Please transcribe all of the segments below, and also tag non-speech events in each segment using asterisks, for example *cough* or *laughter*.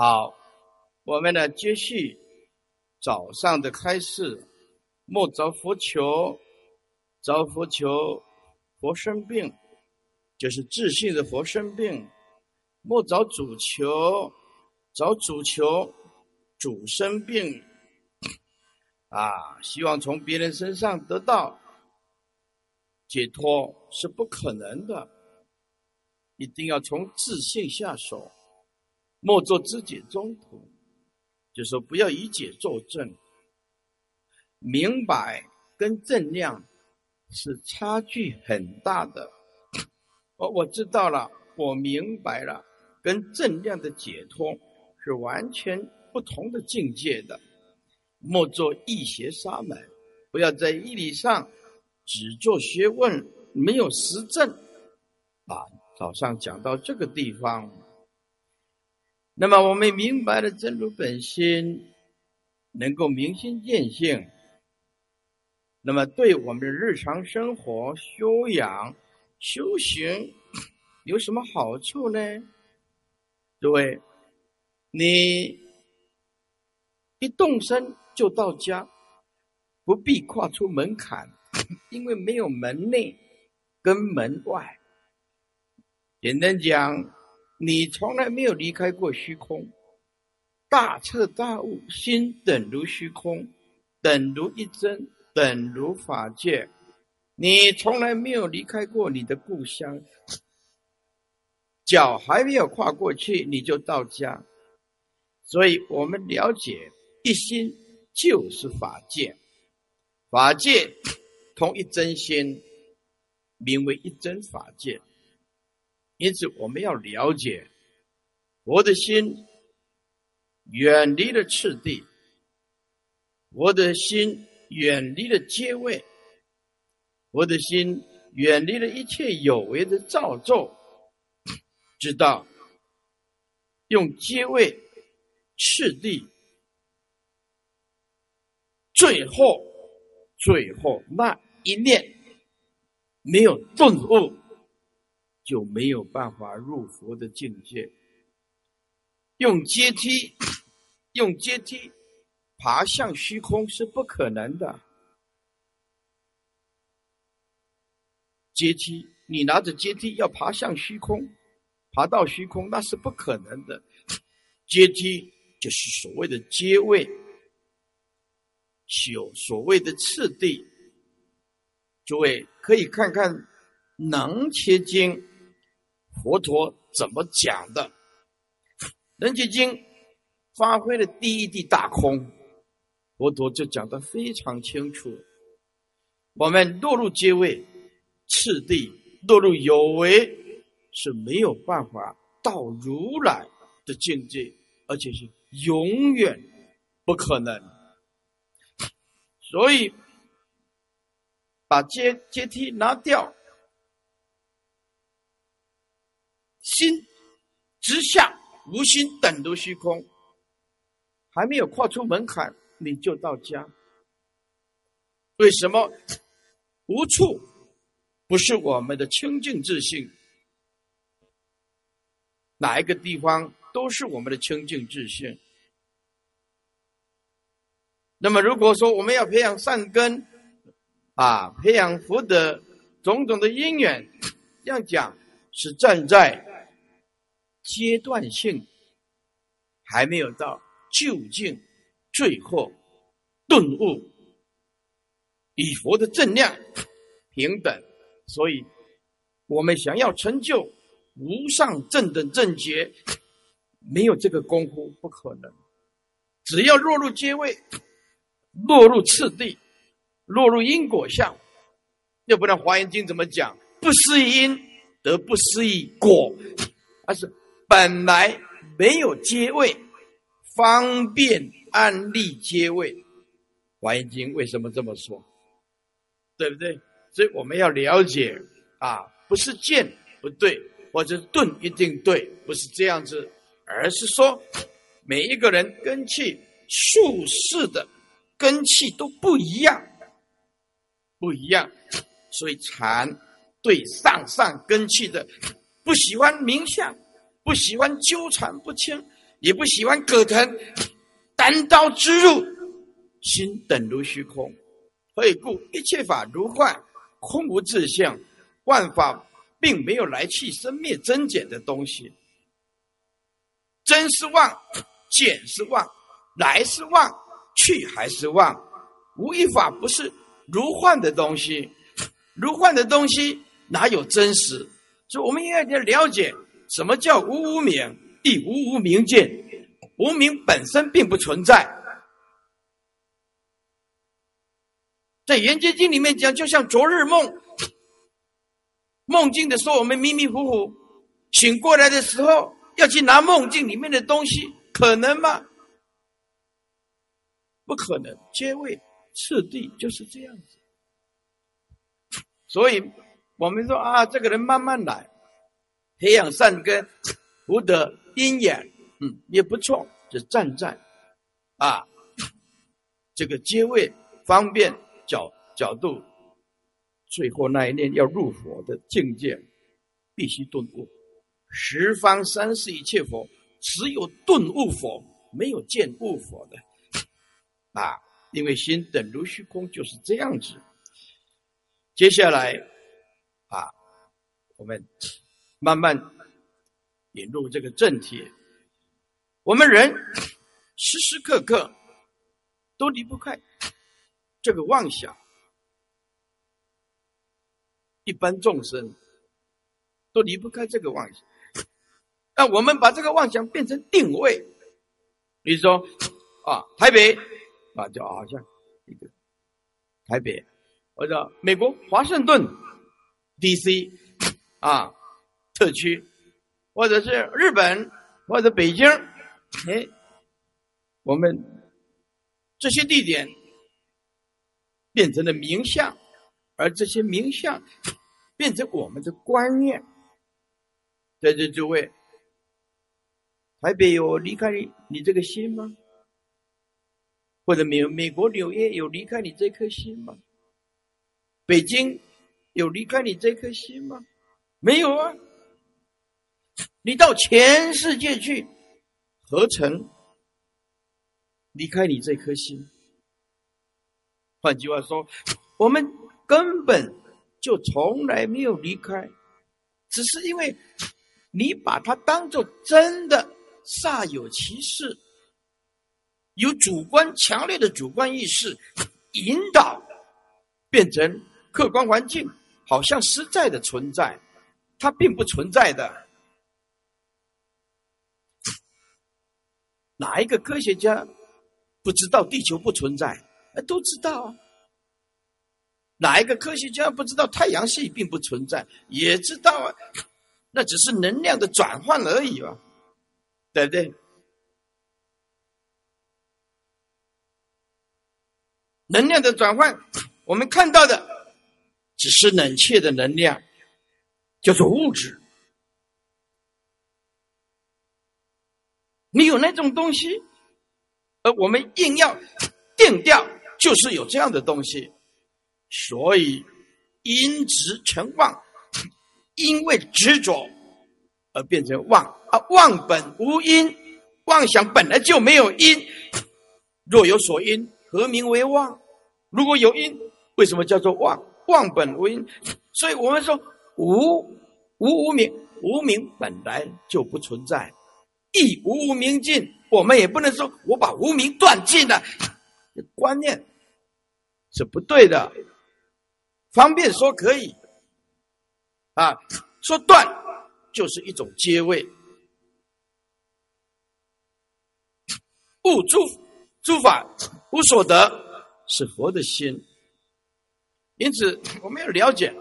好，我们呢继续早上的开示，莫着佛求，着佛求佛生病，就是自信的佛生病；莫找主求，找主求主生病。啊，希望从别人身上得到解脱是不可能的，一定要从自信下手。莫做知解中途，就说不要以解作证。明白跟正量是差距很大的。我我知道了，我明白了，跟正量的解脱是完全不同的境界的。莫做义邪沙门，不要在义理上只做学问，没有实证。啊，早上讲到这个地方。那么我们明白了真如本心，能够明心见性，那么对我们的日常生活修养、修行有什么好处呢？诸位，你一动身就到家，不必跨出门槛，*laughs* 因为没有门内跟门外。简单讲。你从来没有离开过虚空，大彻大悟，心等如虚空，等如一真，等如法界。你从来没有离开过你的故乡，脚还没有跨过去，你就到家。所以我们了解，一心就是法界，法界同一真心，名为一真法界。因此，我们要了解，我的心远离了次第，我的心远离了阶位，我的心远离了一切有为的造作，知道用阶位、次第，最后，最后那一念没有顿悟。就没有办法入佛的境界。用阶梯，用阶梯爬向虚空是不可能的。阶梯，你拿着阶梯要爬向虚空，爬到虚空那是不可能的。阶梯就是所谓的阶位，有所谓的次第。诸位可以看看《能切经》。佛陀怎么讲的？《人觉经》发挥了第一地大空，佛陀就讲得非常清楚。我们落入阶位、次第，落入有为，是没有办法到如来的境界，而且是永远不可能。所以，把阶阶梯拿掉。心直向无心等如虚空，还没有跨出门槛，你就到家。为什么无处不是我们的清净自信？哪一个地方都是我们的清净自信。那么，如果说我们要培养善根，啊，培养福德，种种的因缘，这样讲是站在。阶段性还没有到究竟，最后顿悟，与佛的正量平等，所以我们想要成就无上正等正觉，没有这个功夫不可能。只要落入阶位，落入次第，落入因果相，要不然《华严经》怎么讲？不思因得不思议果，而是。本来没有阶位，方便安立阶位，《华严经》为什么这么说？对不对？所以我们要了解啊，不是剑不对，或者盾一定对，不是这样子，而是说每一个人根气术士的根气都不一样，不一样，所以禅对上上根气的不喜欢名相。不喜欢纠缠不清，也不喜欢葛藤单刀直入。心等如虚空，所以故？一切法如幻，空无自相。万法并没有来去生灭增减的东西。真是妄，减是妄，来是妄，去还是妄。无一法不是如幻的东西，如幻的东西哪有真实？所以我们应该要了解什么叫无无明，亦无无明见。无明本身并不存在。在《圆觉经》里面讲，就像昨日梦，梦境的时候我们迷迷糊糊，醒过来的时候。要去拿梦境里面的东西，可能吗？不可能，皆位次第就是这样子。所以，我们说啊，这个人慢慢来，培养善根，福德因缘，嗯，也不错，就站在啊，这个阶位方便角角度，最后那一念要入佛的境界，必须顿悟。十方三世一切佛，只有顿悟佛，没有见悟佛的 *laughs* 啊！因为心等如虚空，就是这样子。接下来啊，我们慢慢引入这个正题。我们人时时刻刻都离不开这个妄想，一般众生都离不开这个妄想。那我们把这个妄想变成定位，比如说啊，台北啊，就好像一个台北，或者美国华盛顿 D.C. 啊特区，或者是日本或者北京，哎，我们这些地点变成了名相，而这些名相变成我们的观念，在这诸位。台北有离开你你这个心吗？或者美美国纽约有离开你这颗心吗？北京有离开你这颗心吗？没有啊！你到全世界去，何曾离开你这颗心？换句话说，我们根本就从来没有离开，只是因为你把它当做真的。煞有其事，有主观强烈的主观意识引导，变成客观环境，好像实在的存在，它并不存在的。哪一个科学家不知道地球不存在？都知道啊。哪一个科学家不知道太阳系并不存在？也知道啊。*laughs* 那只是能量的转换而已啊。对不对？能量的转换，我们看到的只是冷却的能量，叫做物质。你有那种东西，而我们硬要定掉，就是有这样的东西。所以因执成妄，*laughs* 因为执着而变成妄。啊，妄本无因，妄想本来就没有因。若有所因，何名为妄？如果有因，为什么叫做妄？妄本无因，所以我们说无无无名，无名本来就不存在，亦无无明尽。我们也不能说我把无名断尽了，观念是不对的。方便说可以，啊，说断就是一种阶位。故诸诸法无所得，是佛的心。因此，我们要了解，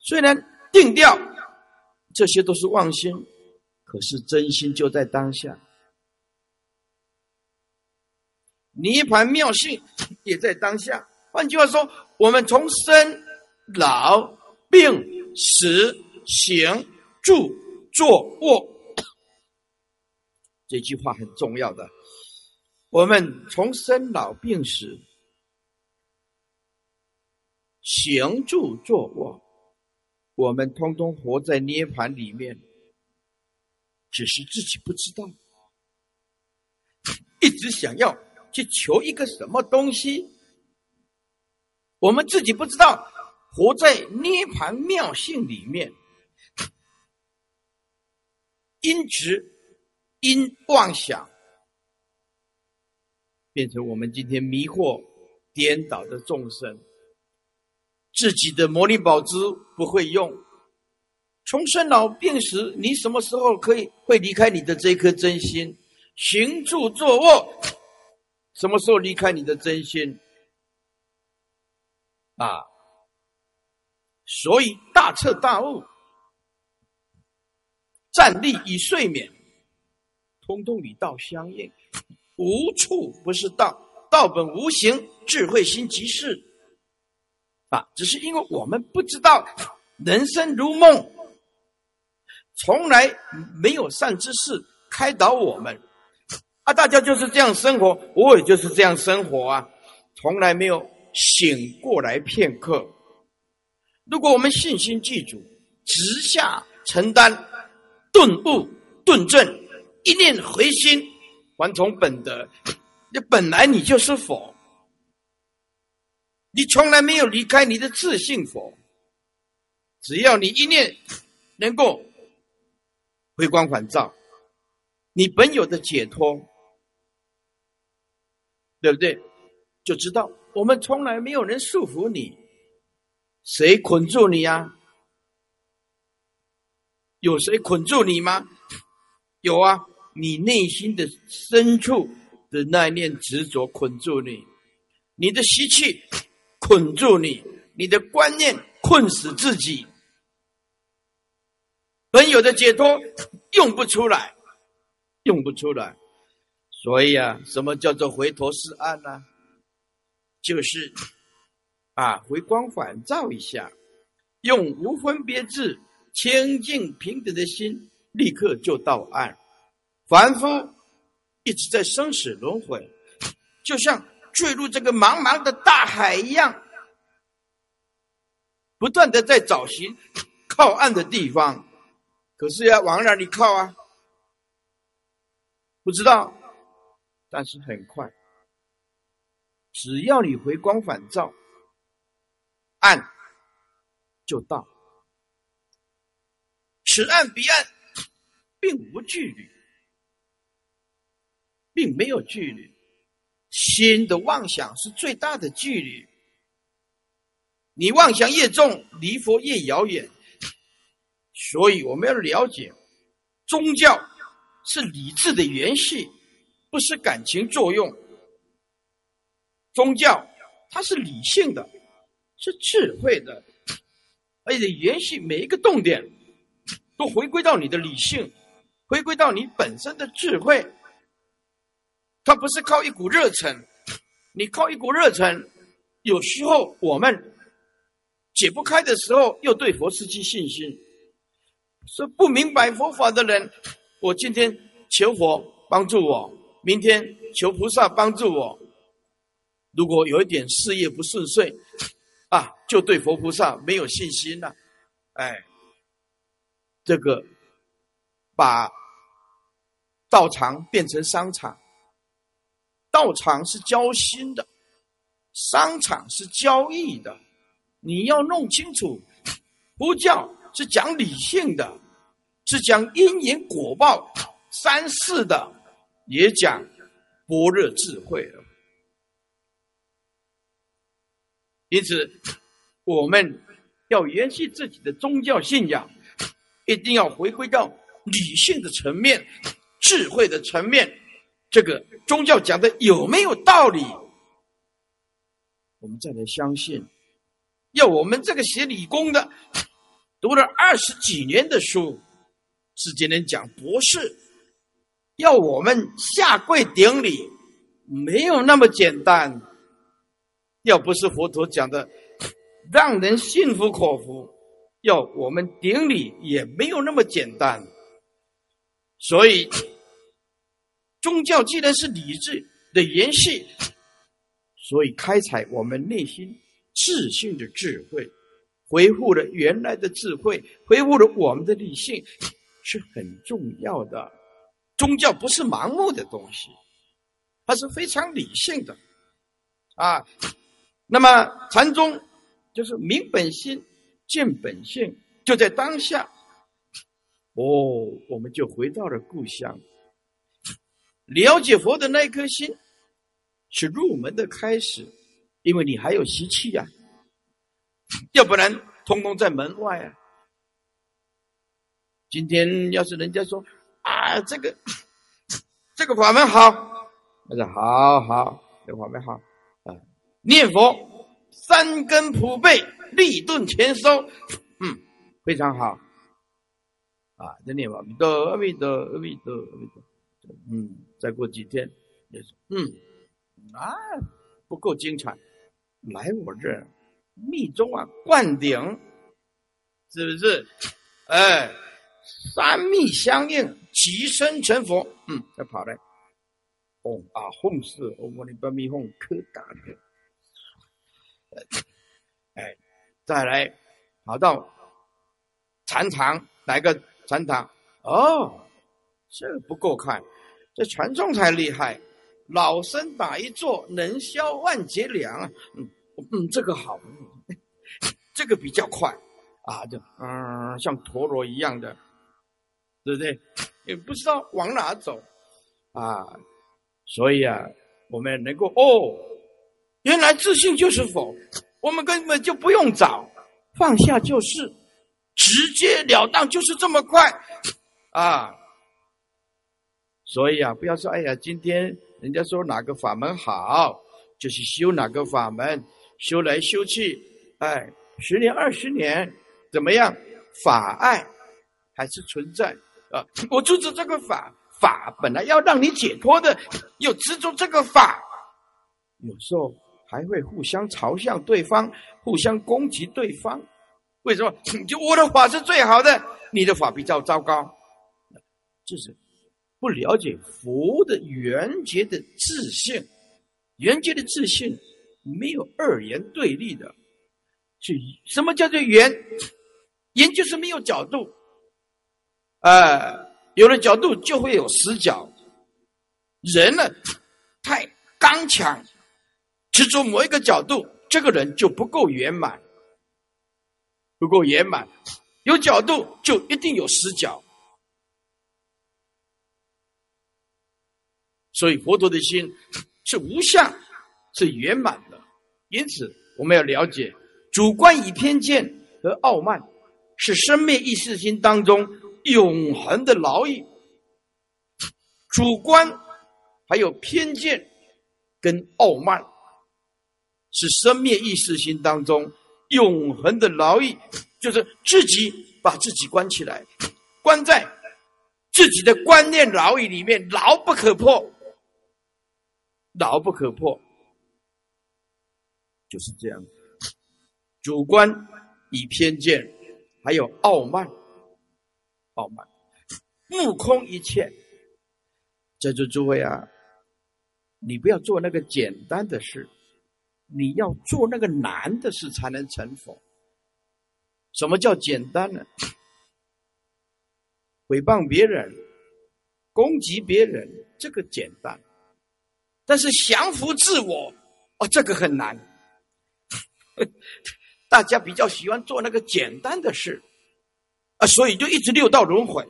虽然定调这些都是妄心，可是真心就在当下。涅盘妙性也在当下。换句话说，我们从生、老、病、死、行、住、坐、卧，这句话很重要的。我们从生老病死、行住坐卧，我们通通活在涅盘里面，只是自己不知道。*laughs* 一直想要去求一个什么东西，我们自己不知道，活在涅盘妙性里面，因执因妄想，变成我们今天迷惑颠倒的众生，自己的魔力宝珠不会用。从生老病死，你什么时候可以会离开你的这颗真心？行住坐卧，什么时候离开你的真心？啊！所以大彻大悟，站立与睡眠，通通与道相应。无处不是道，道本无形，智慧心即是。啊！只是因为我们不知道，人生如梦。从来没有善知识开导我们，啊，大家就是这样生活，我也就是这样生活啊，从来没有醒过来片刻。如果我们信心记住，直下承担，顿悟顿正，一念回心，还从本德，你本来你就是佛，你从来没有离开你的自信佛，只要你一念能够。回光返照，你本有的解脱，对不对？就知道我们从来没有人束缚你，谁捆住你呀？有谁捆住你吗？有啊，你内心的深处的那一念执着捆住你，你的习气捆住你，你的观念困死自己。本有的解脱用不出来，用不出来，所以啊，什么叫做回头是岸呢？就是啊，回光返照一下，用无分别智、清净平等的心，立刻就到岸。凡夫一直在生死轮回，就像坠入这个茫茫的大海一样，不断的在找寻靠岸的地方。可是要往哪里靠啊？不知道，但是很快，只要你回光返照，岸就到。此岸彼岸，并无距离，并没有距离。心的妄想是最大的距离。你妄想越重，离佛越遥远。所以我们要了解，宗教是理智的延续，不是感情作用。宗教它是理性的，是智慧的，而且延续每一个动点都回归到你的理性，回归到你本身的智慧。它不是靠一股热忱，你靠一股热忱，有时候我们解不开的时候，又对佛失去信心。说不明白佛法的人，我今天求佛帮助我，明天求菩萨帮助我。如果有一点事业不顺遂，啊，就对佛菩萨没有信心了。哎，这个把道场变成商场，道场是交心的，商场是交易的。你要弄清楚，不叫。是讲理性的，是讲因缘果报三世的，也讲般若智慧。因此，我们要延续自己的宗教信仰，一定要回归到理性的层面、智慧的层面。这个宗教讲的有没有道理？我们再来相信。要我们这个学理工的。读了二十几年的书，世间人讲博士，要我们下跪顶礼，没有那么简单。要不是佛陀讲的让人信服口服，要我们顶礼也没有那么简单。所以，宗教既然是理智的延续，所以开采我们内心自信的智慧。恢复了原来的智慧，恢复了我们的理性，是很重要的。宗教不是盲目的东西，它是非常理性的啊。那么禅宗就是明本心、见本性，就在当下。哦，我们就回到了故乡，了解佛的那颗心是入门的开始，因为你还有习气呀，要不然通通在门外啊。今天要是人家说啊，这个这个法门好，我说好好，这个法门好啊，念佛三根普被，立顿全收，嗯，非常好啊，这念法，阿弥陀阿弥陀阿弥陀阿弥陀，嗯，再过几天也是，嗯啊，不够精彩，来我这儿密宗啊，灌顶，是不是？哎。三密相应，即身成佛。嗯，再跑来，哦啊吽是，嗡嘛呢叭咪吽，可打的。哎，再来跑到禅堂，来个禅堂。哦，这不够看，这传众才厉害。老僧打一坐，能消万劫粮。嗯嗯，这个好，这个比较快啊，就嗯，像陀螺一样的。对不对？也不知道往哪走，啊，所以啊，我们能够哦，原来自信就是否，我们根本就不用找，放下就是，直截了当就是这么快，啊，所以啊，不要说哎呀，今天人家说哪个法门好，就是修哪个法门，修来修去，哎，十年二十年怎么样？法爱还是存在。啊！我执着这个法，法本来要让你解脱的，又执着这个法，有时候还会互相嘲笑对方，互相攻击对方。为什么？就我的法是最好的，你的法比较糟糕，就是不了解佛的圆觉的自信。圆觉的自信没有二元对立的，是什么叫做圆？圆就是没有角度。呃，有了角度就会有死角。人呢，太刚强，执着某一个角度，这个人就不够圆满，不够圆满。有角度就一定有死角。所以佛陀的心是无相，是圆满的。因此，我们要了解，主观与偏见和傲慢，是生灭意识心当中。永恒的劳役，主观还有偏见跟傲慢，是生灭意识心当中永恒的劳役，就是自己把自己关起来，关在自己的观念牢狱里面，牢不可破，牢不可破，就是这样。主观以偏见，还有傲慢。傲慢，目空一切。在座诸位啊，你不要做那个简单的事，你要做那个难的事，才能成佛。什么叫简单呢？*coughs* 诽谤别人、攻击别人，这个简单；但是降服自我，哦，这个很难。大家比较喜欢做那个简单的事。啊，所以就一直六道轮回。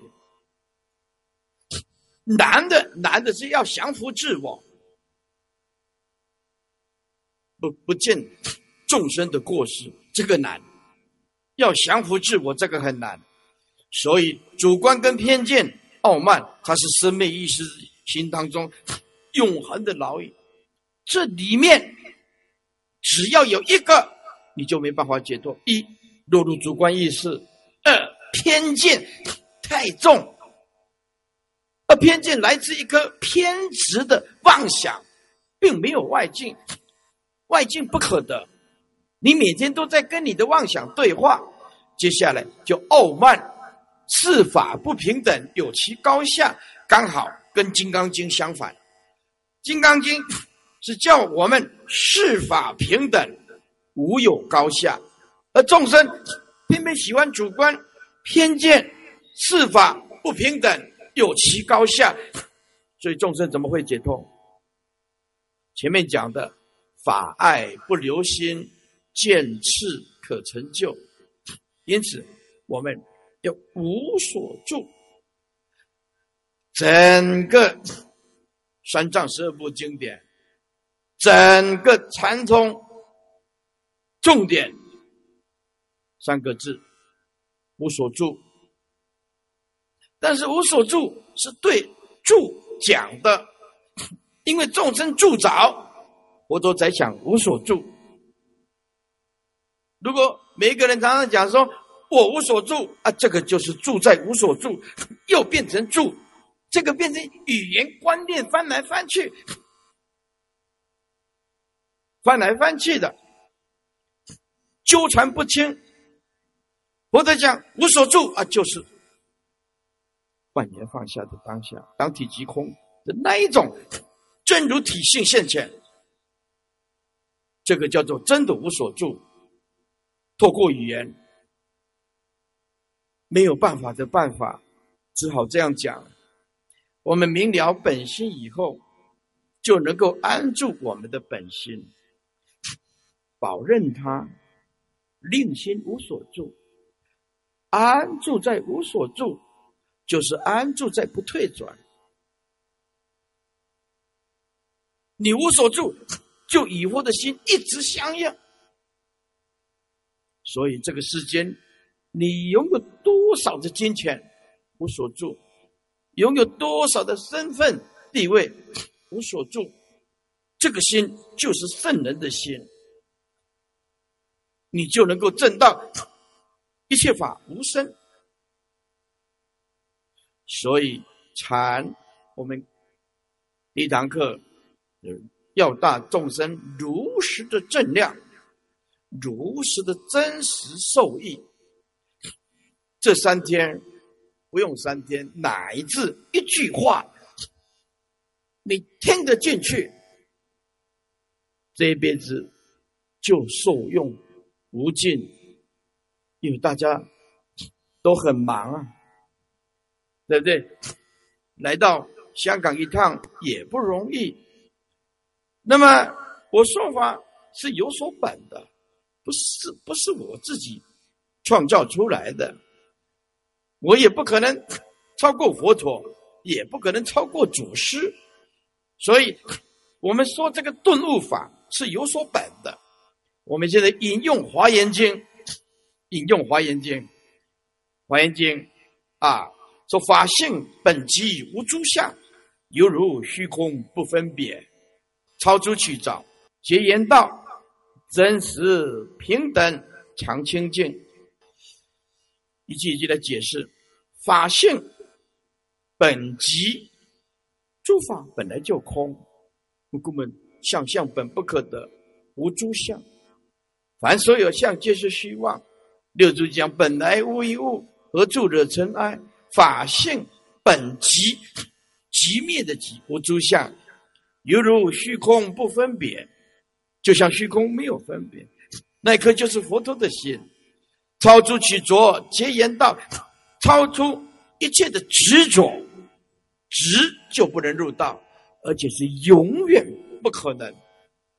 难的难的是要降服自我，不不见众生的过失，这个难；要降服自我，这个很难。所以主观跟偏见、傲慢，它是生命意识心当中永恒的牢狱。这里面只要有一个，你就没办法解脱：一落入主观意识；二。偏见太重，而偏见来自一颗偏执的妄想，并没有外境，外境不可得。你每天都在跟你的妄想对话，接下来就傲慢，事法不平等，有其高下，刚好跟《金刚经》相反，《金刚经》是叫我们事法平等，无有高下，而众生偏偏喜欢主观。偏见、事法不平等，有其高下，所以众生怎么会解脱？前面讲的法爱不留心，见次可成就。因此，我们要无所住。整个三藏十二部经典，整个禅宗重点。三个字：无所住。但是无所住是对住讲的，*laughs* 因为众生住着，佛陀在讲无所住。如果每一个人常常讲说“我无所住”，啊，这个就是住在无所住，*laughs* 又变成住，这个变成语言观念翻来翻去，翻来翻去的，纠缠不清。佛陀讲无所住啊，就是。万年放下的当下，当体即空的那一种真如体性现前，这个叫做真的无所住。透过语言没有办法的办法，只好这样讲。我们明了本心以后，就能够安住我们的本心，保任他令心无所住，安住在无所住。就是安住在不退转，你无所住，就与佛的心一直相应。所以这个世间，你拥有多少的金钱，无所住；拥有多少的身份地位，无所住。这个心就是圣人的心，你就能够证到一切法无生。所以禅，我们一堂课要大众生如实的正量，如实的真实受益。这三天不用三天，乃至一句话，你听得进去，这一辈子就受用无尽。因为大家都很忙啊。对不对？来到香港一趟也不容易。那么我说法是有所本的，不是不是我自己创造出来的。我也不可能超过佛陀，也不可能超过祖师。所以，我们说这个顿悟法是有所本的。我们现在引用《华严经》，引用《华严经》，《华严经》啊。说法性本即无诸相，犹如虚空不分别，超出去找结言道，真实平等常清净。一句一句的解释，法性本即诸法本来就空，故们相相本不可得，无诸相，凡所有相皆是虚妄。六祖讲本来无一物，何处惹尘埃？法性本即即灭的即无诸相，犹如虚空不分别，就像虚空没有分别，那颗就是佛陀的心，超出取着结言道，超出一切的执着，执就不能入道，而且是永远不可能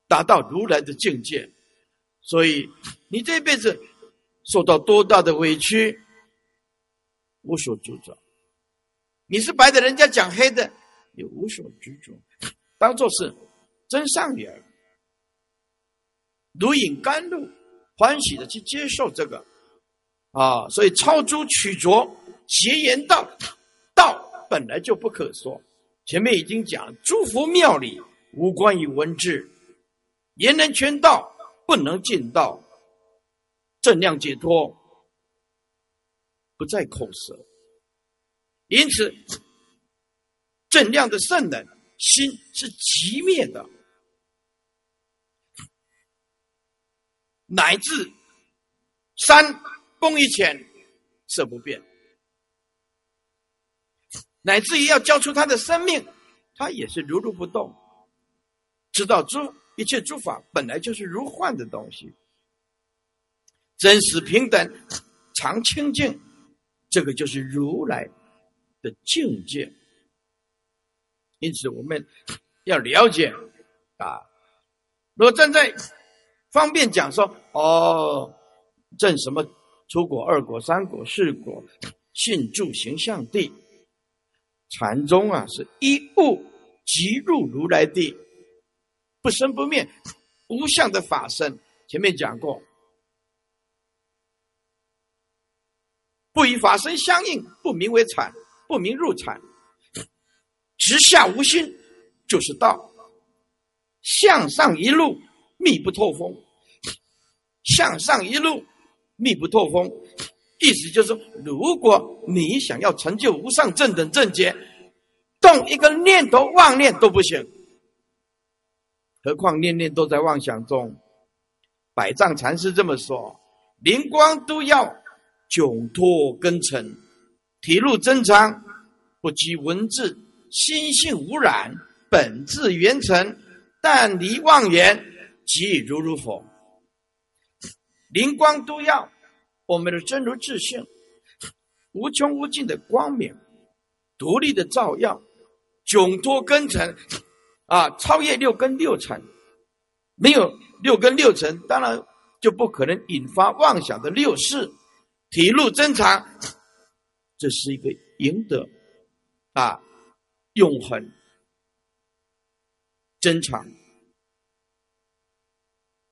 达到如来的境界。所以你这辈子受到多大的委屈？无所执着，你是白的，人家讲黑的，也无所执着，当做是真善缘，如饮甘露，欢喜的去接受这个啊！所以超诸取着，结言道，道本来就不可说。前面已经讲，诸佛妙理无关于文字，言能全道，不能尽到，正量解脱。不再口舌，因此正量的圣人心是极灭的，乃至山崩于前色不变，乃至于要交出他的生命，他也是如如不动，知道诸一切诸法本来就是如幻的东西，真实平等，常清净。这个就是如来的境界，因此我们要了解啊，如果站在方便讲说，哦，正什么出国、二国、三国、四国，信住形象地，禅宗啊，是一物即入如来地，不生不灭，无相的法身。前面讲过，不与法身相应，不名为禅，不名入禅。直下无心，就是道。向上一路，密不透风。向上一路，密不透风，意思就是，如果你想要成就无上正等正觉，动一个念头妄念都不行，何况念念都在妄想中。百丈禅师这么说：灵光都要窘脱根尘，体露真常，不及文字，心性无染，本质圆成。但离妄言，即如如佛。灵光都要我们的真如自性，无穷无尽的光明，独立的照耀，窘脱根尘，啊，超越六根六尘。没有六根六尘，当然就不可能引发妄想的六事，体露真常。这是一个赢得啊，永恒。珍藏，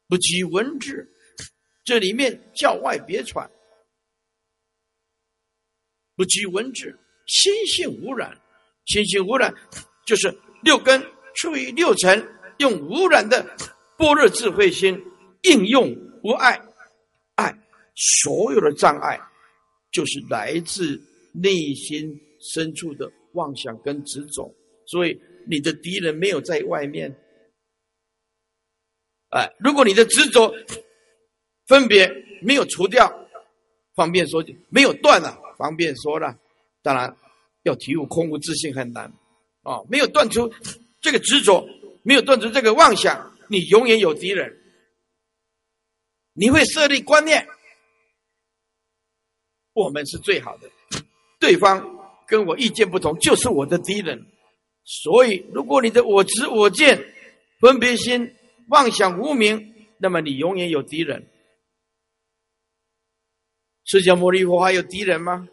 不拘文字，这里面教外别传，不拘文字，心性无染，心性无染就是六根处于六尘，用无染的般若智慧心应用无碍，爱所有的障碍，就是来自内心深处的妄想跟执着，所以。你的敌人没有在外面，哎，如果你的执着分别没有除掉，方便说没有断了，方便说了，当然要体悟空无自信很难啊，没有断出这个执着，没有断除这个妄想，你永远有敌人，你会设立观念，我们是最好的，对方跟我意见不同，就是我的敌人。所以，如果你的我执、我见、分别心、妄想无明，那么你永远有敌人。释迦牟尼佛还有敌人吗？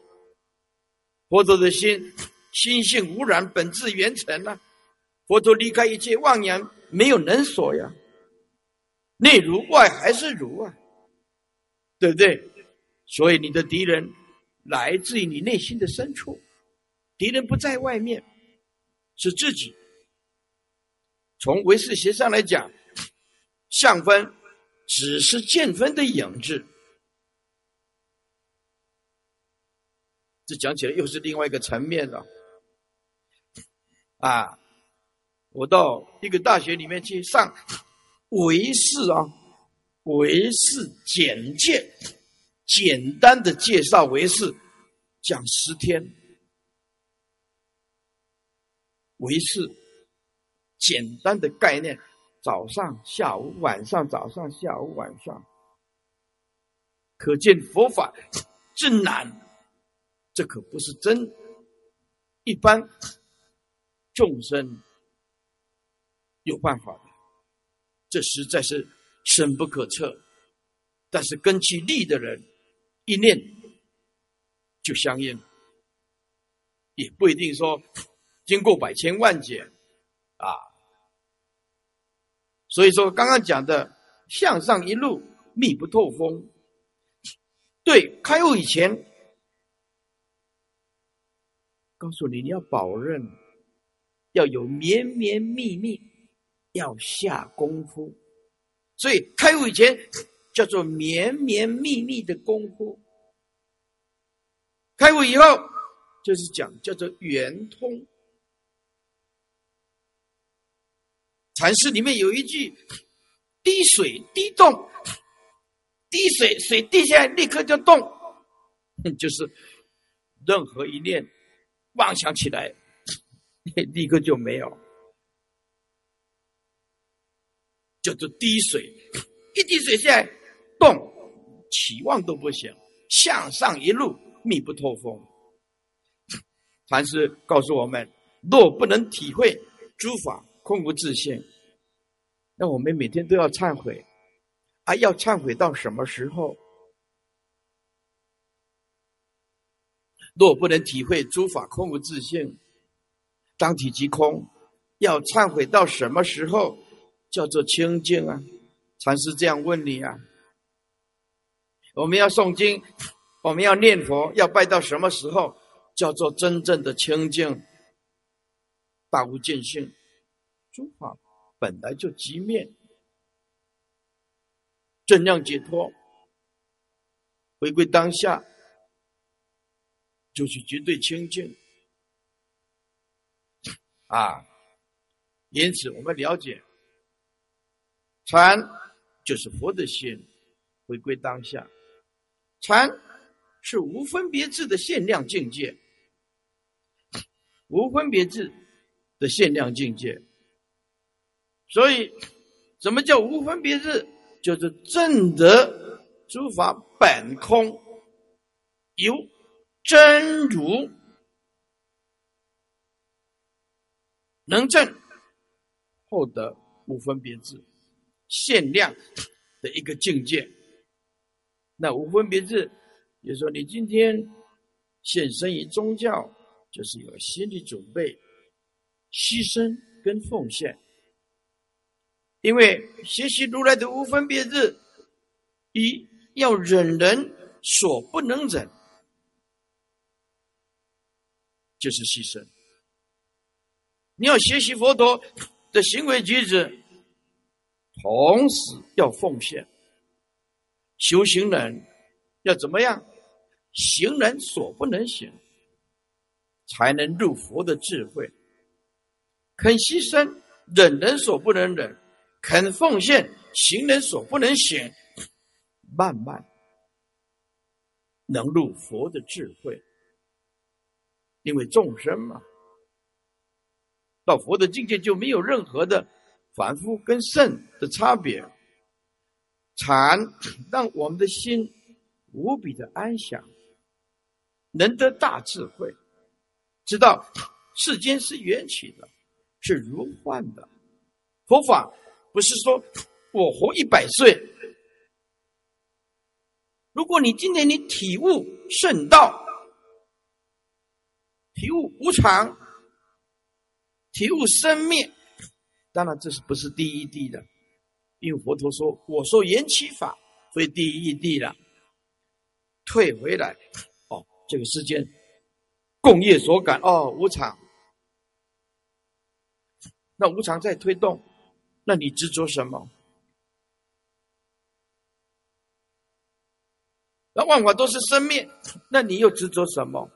佛陀的心心性无染，本质圆成啊！佛陀离开一切妄言，没有能所呀。内如外还是如啊？对不对？所以你的敌人来自于你内心的深处，敌人不在外面。是自己。从唯识学上来讲，相分只是见分的影子。这讲起来又是另外一个层面了。啊，我到一个大学里面去上唯识啊，唯识简介，简单的介绍唯识，讲十天。为是简单的概念，早上、下午、晚上，早上、下午、晚上，可见佛法真难。这可不是真一般众生有办法的，这实在是深不可测。但是根其利的人，一念就相应，也不一定说。经过百千万劫，啊，所以说刚刚讲的向上一路密不透风，对开悟以前，告诉你你要保任，要有绵绵密密，要下功夫，所以开悟以前叫做绵绵密密的功夫，开悟以后就是讲叫做圆通。禅师里面有一句：“滴水滴动，滴水水滴下来立刻就动，*laughs* 就是任何一念妄想起来，*laughs* 立刻就没有，叫做滴水，一滴水下来动，起望都不行，向上一路密不透风。”禅师告诉我们：若不能体会诸法。空无自性，那我们每天都要忏悔，啊，要忏悔到什么时候？若不能体会诸法空无自性，当体即空，要忏悔到什么时候叫做清净啊？禅师这样问你啊。我们要诵经，我们要念佛，要拜到什么时候叫做真正的清净？大无见性，诸法本来就即灭，正量解脱，回归当下，就是绝对清净啊！因此，我们了解禅就是佛的心，回归当下。禅是无分别智的限量境界，无分别智的限量境界。所以，什么叫无分别智？就是正得诸法本空，由真如能证，获得无分别智限量的一个境界。那无分别智，就是说，你今天献身于宗教，就是有心理准备、牺牲跟奉献。因为学习如来的无分别智，一要忍人所不能忍，就是牺牲。你要学习佛陀的行为举止，同时要奉献。修行人要怎么样？行人所不能行，才能入佛的智慧。肯牺牲，忍人所不能忍；肯奉献，行人所不能行。慢慢能入佛的智慧，因为众生嘛，到佛的境界就没有任何的凡夫跟圣的差别。禅让我们的心无比的安详，能得大智慧，知道世间是缘起的，是如幻的。佛法不是说我活一百岁，如果你今天你体悟圣道，体悟无常，体悟生灭，当然这是不是第一地的。因为佛陀说：“我说缘起法非第一地了，退回来，哦，这个世间共业所感，哦，无常。那无常在推动，那你执着什么？那万法都是生灭，那你又执着什么？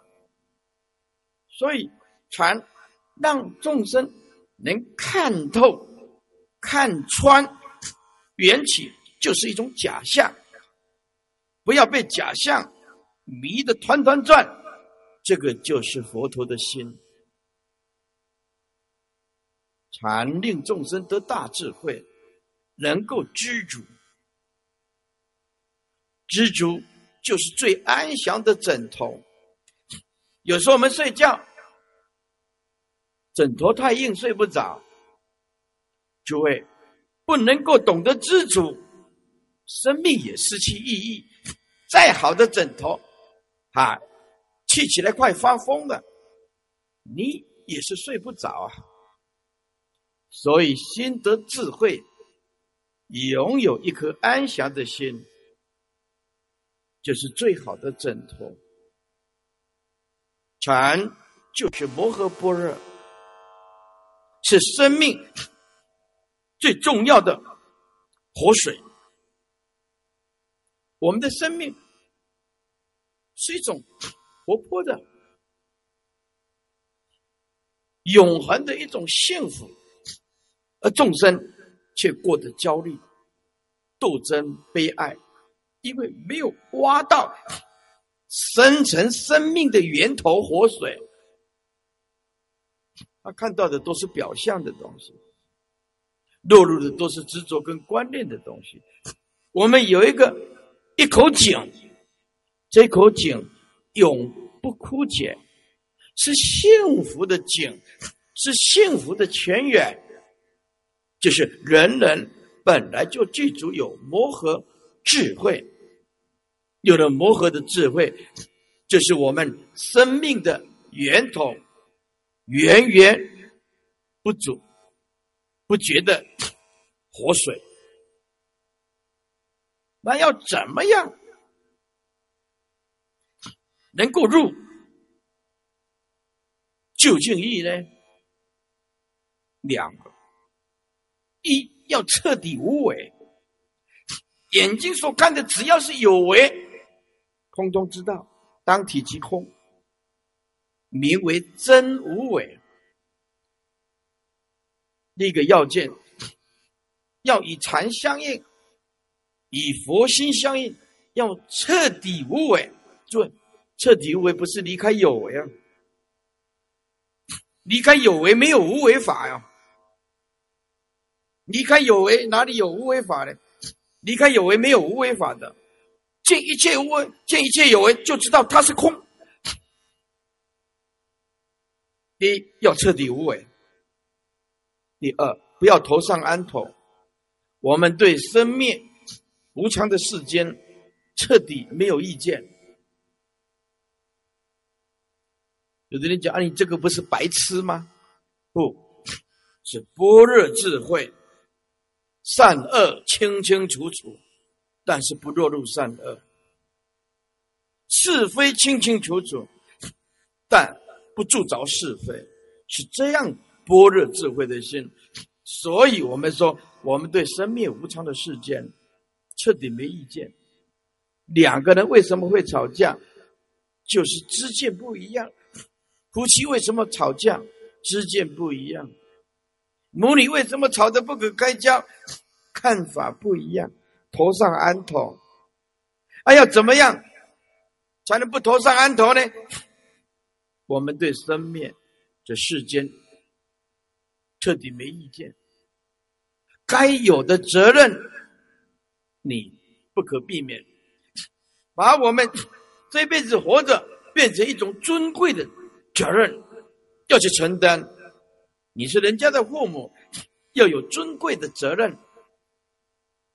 所以禅让众生能看透、看穿。”缘起就是一种假象，不要被假象迷得团团转。这个就是佛陀的心，禅令众生得大智慧，能够知足。知足就是最安详的枕头。有时候我们睡觉，枕头太硬睡不着，诸位。不能够懂得知足，生命也失去意义。再好的枕头，啊，气起来快发疯了，你也是睡不着啊。所以，心得智慧，拥有一颗安详的心，就是最好的枕头。禅就是摩诃般若，是生命。最重要的活水，我们的生命是一种活泼的、永恒的一种幸福，而众生却过得焦虑、斗争、悲哀，因为没有挖到生成生命的源头活水，他看到的都是表象的东西。落入的都是执着跟观念的东西。我们有一个一口井，这口井永不枯竭，是幸福的井，是幸福的泉源。就是人人本来就具足有磨合智慧，有了磨合的智慧，就是我们生命的源头，源源不足，不觉得活水。那要怎么样能够入究竟义呢？两个，一要彻底无为，眼睛所看的只要是有为，空中之道，当体即空，名为真无为。那个要件，要以禅相应。以佛心相应，要彻底无为。对，彻底无为不是离开有为啊，离开有为没有无为法呀。离开有为哪里有无为法呢？离开有为没有无为法的，见一切无为，见一切有为，就知道它是空。第一要彻底无为，第二不要头上安头。我们对生灭。无常的世间，彻底没有意见。有的人讲：“啊，你这个不是白痴吗？”不是般若智慧，善恶清清楚楚，但是不落入善恶；是非清清楚楚，但不铸着是非。是这样般若智慧的心。所以我们说，我们对生命无常的世间。彻底没意见，两个人为什么会吵架？就是知见不一样。夫妻为什么吵架？知见不一样。母女为什么吵得不可开交？看法不一样。头上安头，哎，要怎么样才能不头上安头呢？我们对生命这世间彻底没意见，该有的责任。你不可避免把我们这辈子活着变成一种尊贵的责任，要去承担。你是人家的父母，要有尊贵的责任。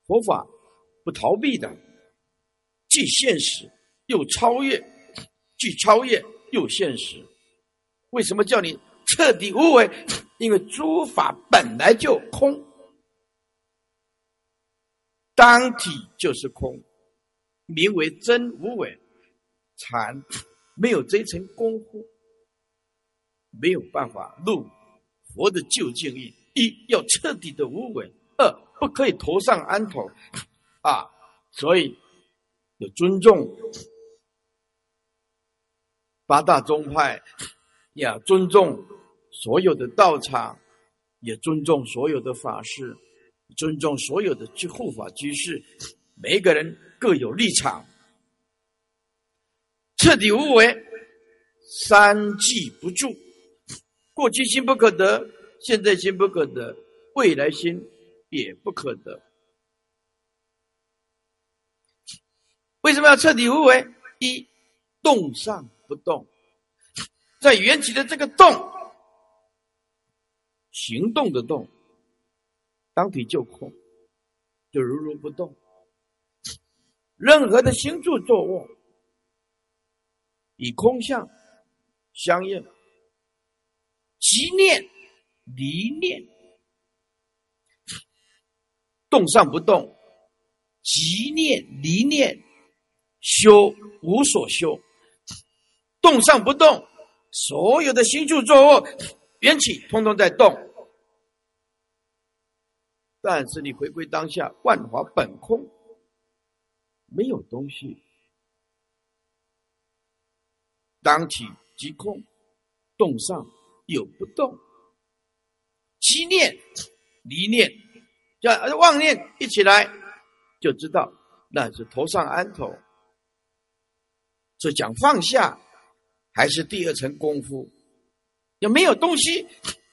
佛法不逃避的，既现实又超越，既超越又现实。为什么叫你彻底无为？因为诸法本来就空。当体就是空，名为真无为。禅没有这层功夫，没有办法入佛的究竟义。一要彻底的无为，二不可以头上安头啊！所以要尊重八大宗派，要尊重所有的道场，也尊重所有的法师。尊重所有的护法居士，每一个人各有立场，彻底无为，三际不住，过去心不可得，现在心不可得，未来心也不可得。为什么要彻底无为？一动上不动，在缘起的这个动，行动的动。当体就空，就如如不动。任何的行住坐卧，以空相相应。即念离念，动上不动；即念离念，修无所修。动上不动，所有的行住坐卧缘起，通通在动。但是你回归当下，万法本空，没有东西。当体即空，动上有不动，七念离念，叫妄念一起来，就知道那是头上安头。这讲放下，还是第二层功夫？有没有东西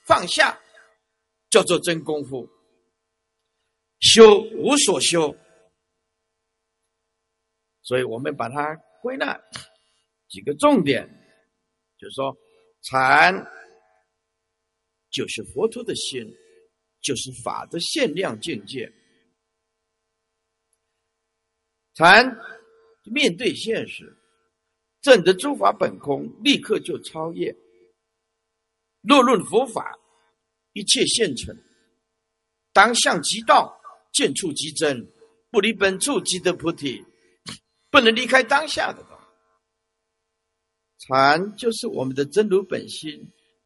放下，叫做真功夫。修无所修，所以我们把它归纳几个重点，就是说，禅就是佛陀的心，就是法的限量境界。禅面对现实，证得诸法本空，立刻就超越。若论佛法，一切现成，当相即道，见处即真，不离本处即得菩提，不能离开当下的道。禅就是我们的真如本心，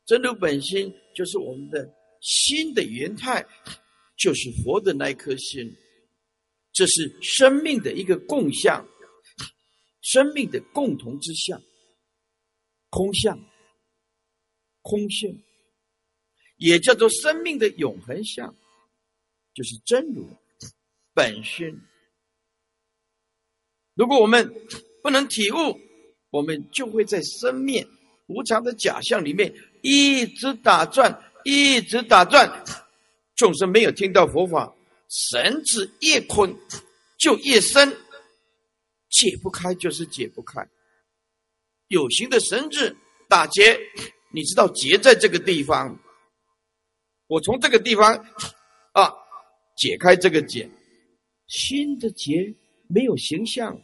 真如本心就是我们的心的原态，就是佛的那一颗心。这是生命的一个共相，生命的共同之相，空相，空性，也叫做生命的永恒相，就是真如本身。如果我们不能体悟，我们就会在生命无常的假象里面一直打转，一直打转。众生没有听到佛法。绳子越捆就越深，解不开就是解不开。有形的绳子打结，你知道结在这个地方。我从这个地方啊解开这个结，新的结没有形象，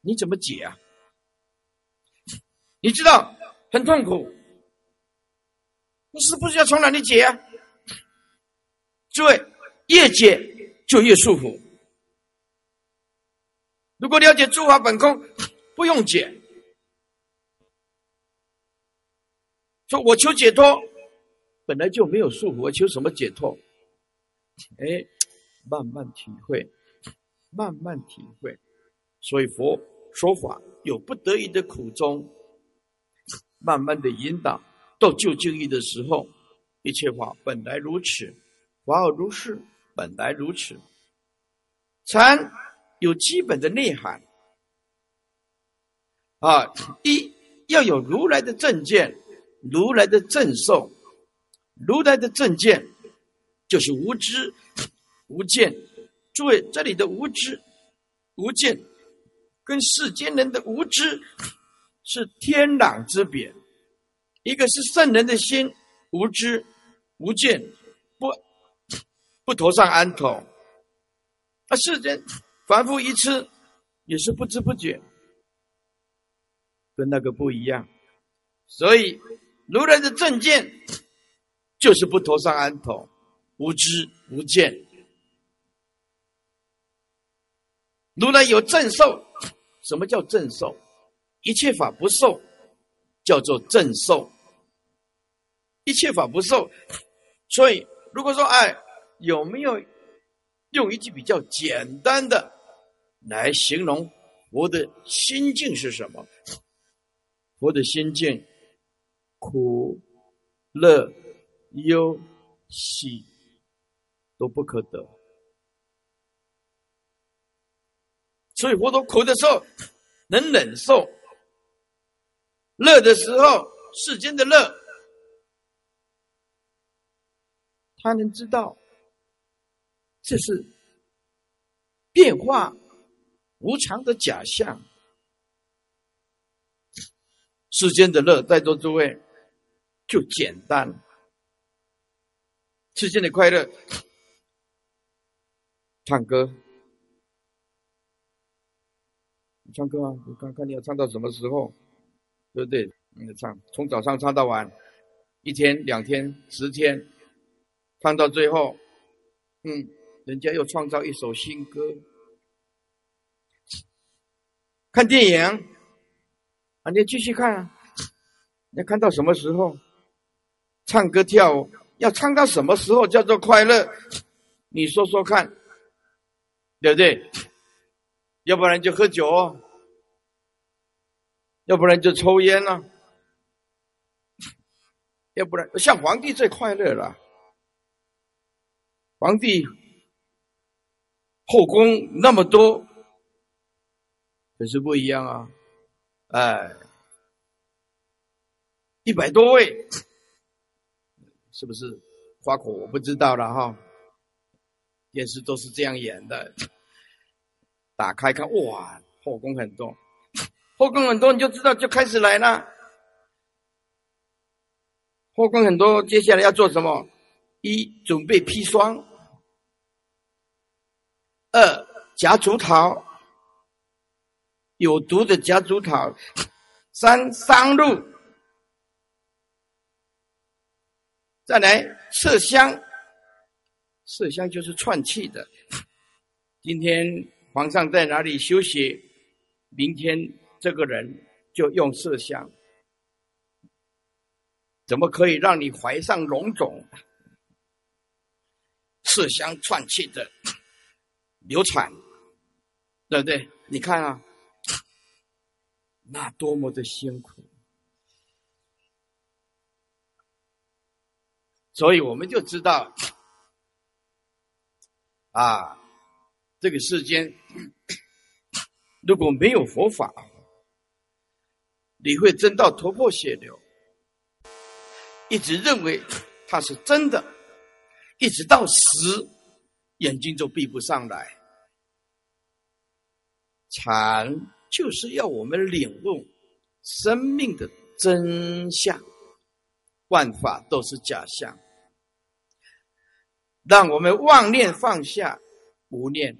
你怎么解啊？你知道很痛苦，你是不是要从哪里解啊？诸位，越解。就越束缚。如果了解诸法本空，不用解。说我求解脱，本来就没有束缚，我求什么解脱？哎，慢慢体会，慢慢体会。所以佛说法有不得已的苦衷，慢慢的引导到究竟义的时候，一切法本来如此，法尔如是。本来如此，禅有基本的内涵啊，一要有如来的正见，如来的正受，如来的正见就是无知无见。诸位，这里的无知无见，跟世间人的无知是天壤之别。一个是圣人的心无知无见不。不头上安头，啊，世间反复一次，也是不知不觉，跟那个不一样。所以如来的正见，就是不投上安头，无知无见。如来有正受，什么叫正受？一切法不受，叫做正受。一切法不受，所以如果说哎。有没有用一句比较简单的来形容佛的心境是什么？佛的心境，苦、乐、忧、喜都不可得。所以佛陀苦的时候能忍受，乐的时候世间的乐，他能知道。这是变化无常的假象。世间的乐，在座诸位就简单。世间的快乐，唱歌，唱歌啊！你看看你要唱到什么时候，对不对？你唱，从早上唱到晚，一天、两天、十天，唱到最后，嗯。人家又创造一首新歌。看电影，啊，你继续看啊，要看到什么时候？唱歌跳舞要唱到什么时候叫做快乐？你说说看，对不对？要不然就喝酒，要不然就抽烟了，要不然像皇帝最快乐了，皇帝。后宫那么多，可是不一样啊！哎，一百多位，是不是花火？我不知道了哈。电视都是这样演的，打开看，哇，后宫很多，后宫很多，你就知道就开始来了。后宫很多，接下来要做什么？一准备砒霜，二夹竹桃，有毒的夹竹桃，三桑露，再来麝香，麝香就是串气的。今天皇上在哪里休息，明天这个人就用麝香，怎么可以让你怀上龙种？麝香串气的流产，对不对？你看啊，那多么的辛苦，所以我们就知道啊，这个世间如果没有佛法，你会真到头破血流，一直认为它是真的。一直到死，眼睛都闭不上来。禅就是要我们领悟生命的真相，万法都是假象，让我们妄念放下，无念，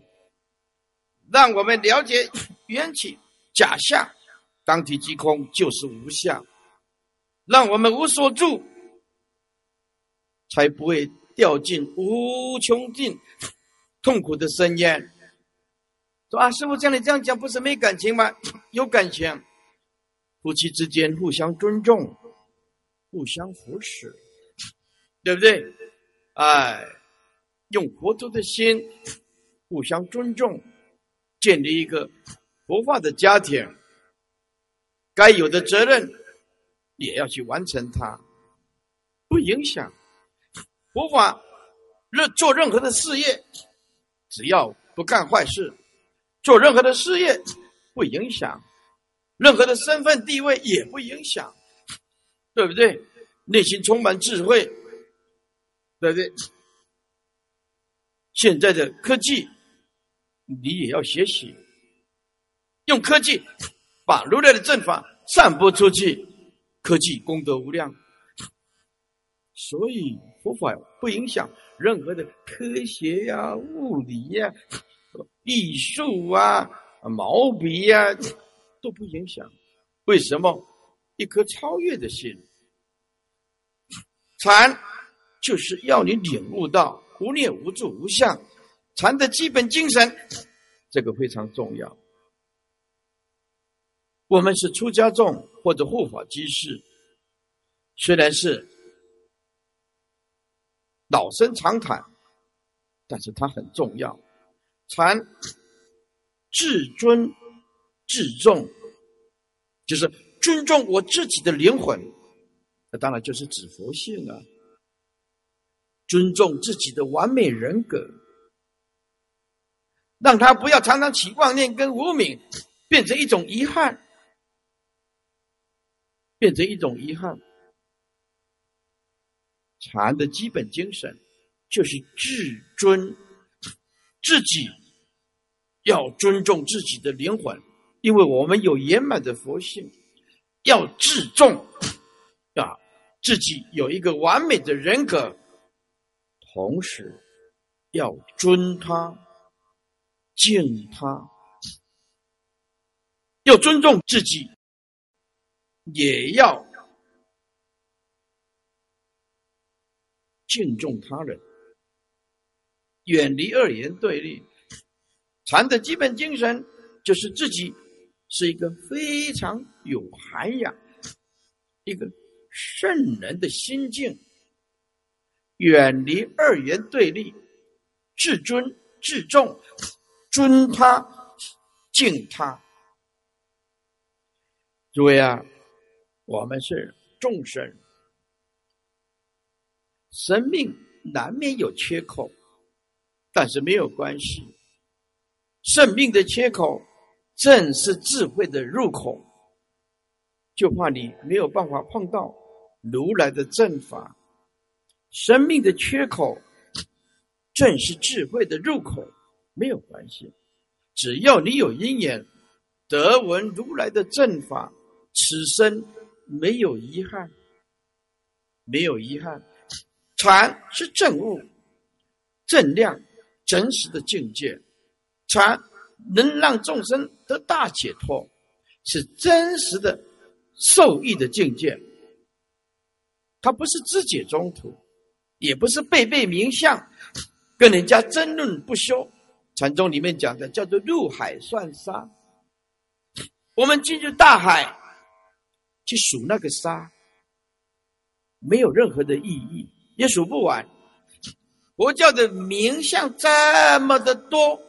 让我们了解缘起假象，当体即空就是无相，让我们无所住，才不会。掉进无穷尽痛苦的深渊，说啊，师傅像你这样讲，不是没感情吗？*tsk* 有感情，夫妻之间互相尊重，互相扶持，对不对？哎，用佛陀的心，互相尊重，建立一个佛法的家庭，该有的责任也要去完成它，不影响。佛法任做任何的事业，只要不干坏事，做任何的事业不影响，任何的身份地位也不影响，对不对？内心充满智慧，对不对？现在的科技，你也要学习，用科技把如来的正法散播出去，科技功德无量，所以。佛法不影响任何的科学呀、物理呀、艺术啊、毛笔呀，都不影响。为什么？一颗超越的心，禅就是要你领悟到无念、无住、无相。禅的基本精神，这个非常重要。我们是出家众或者护法居士，虽然是。老生常谈，但是它很重要。禅至尊至重，就是尊重我自己的灵魂，那当然就是指佛性啊。尊重自己的完美人格，让他不要常常起妄念跟无名，变成一种遗憾，变成一种遗憾。禅的基本精神就是至尊自己，要尊重自己的灵魂，因为我们有圆满的佛性，要自重啊，自己有一个完美的人格，同时要尊他、敬他，要尊重自己，也要。敬重他人，远离二元对立。禅的基本精神就是自己是一个非常有涵养、一个圣人的心境，远离二元对立，至尊至重，尊他敬他。诸位啊，我们是众生。生命难免有缺口，但是没有关系。生命的缺口正是智慧的入口，就怕你没有办法碰到如来的正法。生命的缺口正是智慧的入口，没有关系。只要你有因缘得闻如来的正法，此生没有遗憾，没有遗憾。禅是正悟、正量、真实的境界。传能让众生得大解脱，是真实的受益的境界。它不是自解中途，也不是背背名相，跟人家争论不休。禅宗里面讲的叫做入海算沙。我们进入大海去数那个沙，没有任何的意义，也数不完。佛教的名相这么的多。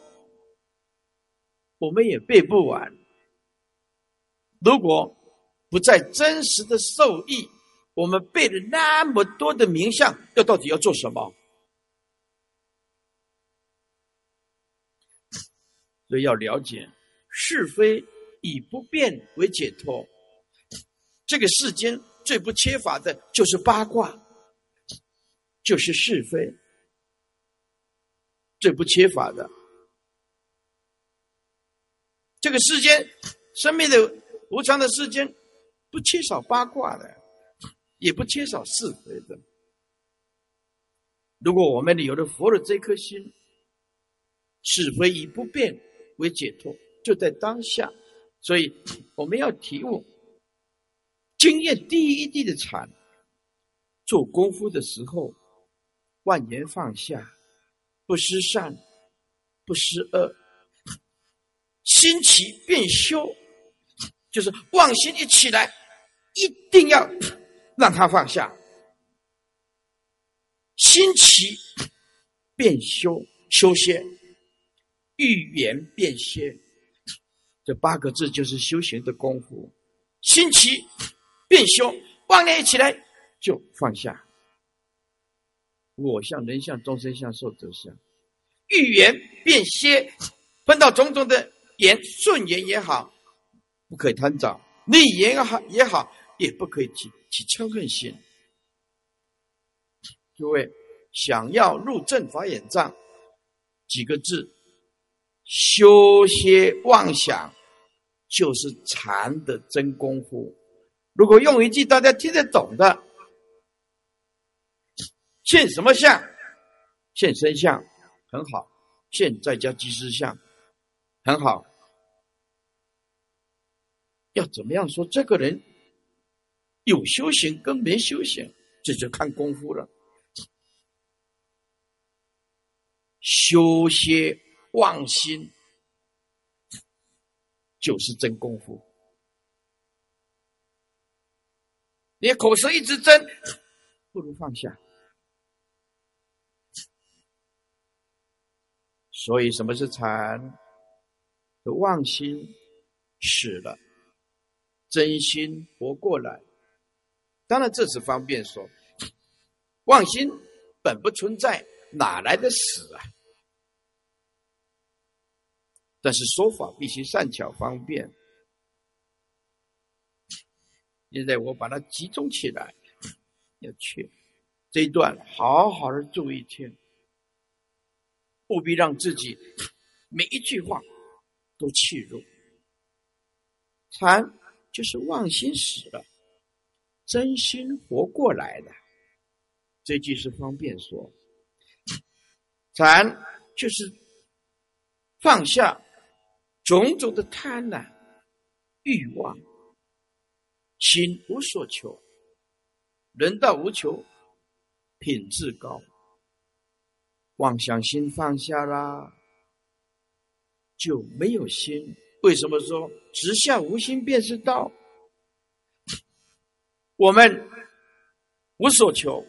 我们也背不完。如果不在真实的受益，我们背了那么多的名相，要到底要做什么？所以要了解是非以不变为解脱。这个世间最不缺乏的就是八卦，就是是非，最不缺乏的。这个世间，生命的无常的世间，不缺少八卦的，也不缺少是非的。如果我们有了佛的这颗心，是非以不变为解脱，就在当下。所以我们要体悟，经验第一滴的禅，做功夫的时候，万言放下，不失善，不失恶。心起便修，就是妄心一起来，一定要让他放下。心起便修，修仙，欲言便歇，这八个字就是修行的功夫。心起便修，妄念一起来就放下。我相、人相、众生相、寿者相，欲言便歇，分到种种的。言顺言也好，不可以贪着；逆言也好也好，也不可以起起嗔恨心。诸位想要入正法眼藏，几个字：修些妄想，就是禅的真功夫。如果用一句大家听得懂的，现什么相？现身相很好，现在家即时相很好。要怎么样说这个人有修行跟没修行，这就看功夫了。修些妄心就是真功夫。你口舌一直争，不如放下。所以什么是禅？妄心死了。真心活过来，当然这是方便说。妄心本不存在，哪来的死啊？但是说法必须善巧方便。现在我把它集中起来，要去这一段好好的注意听，务必让自己每一句话都契入禅。就是妄心死了，真心活过来了。这句是方便说。禅就是放下种种的贪婪、欲望，心无所求，人道无求，品质高。妄想心放下啦，就没有心。为什么说直下无心便是道？我们无所求，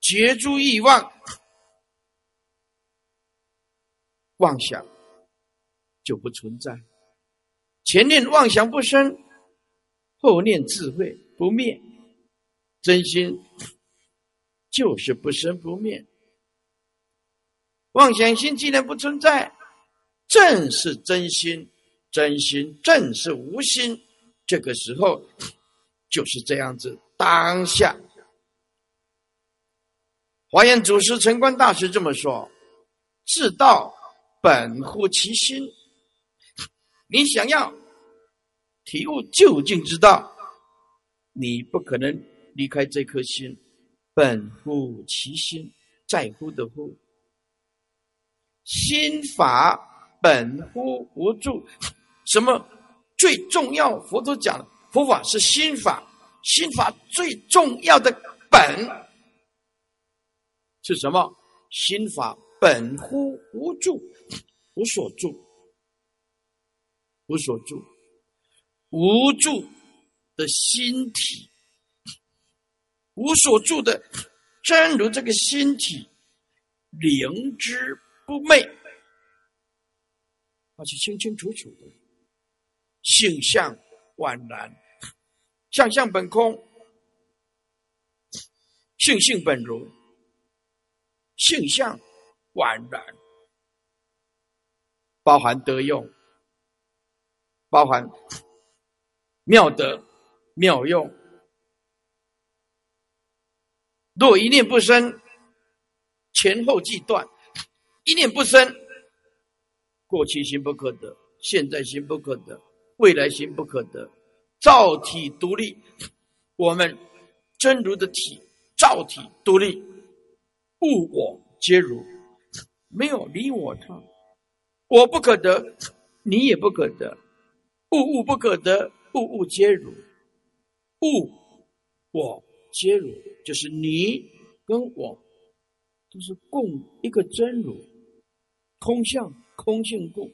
绝诸欲望，妄想就不存在。前念妄想不生，后念智慧不灭，真心就是不生不灭。妄想心既然不存在。正是真心，真心正是无心。这个时候就是这样子。当下，华严祖师陈观大师这么说：“至道本乎其心。”你想要体悟究竟之道，你不可能离开这颗心。本乎其心，在乎的乎。心法本乎无助。什么最重要？佛陀讲，佛法是心法，心法最重要的本是什么？心法本乎无助，无所住，无所住，无助的心体，无所住的真如这个心体，灵之不昧，而且清清楚楚的性相宛然，相相本空，性性本如。性相宛然，包含德用，包含妙德妙用。若一念不生，前后即断；一念不生，过去心不可得，现在心不可得，未来心不可得。造体独立，我们真如的体，造体独立。物我皆如，没有你我他，我不可得，你也不可得，物物不可得，物物皆如，物我皆如，就是你跟我都是共一个真如，空相空性共，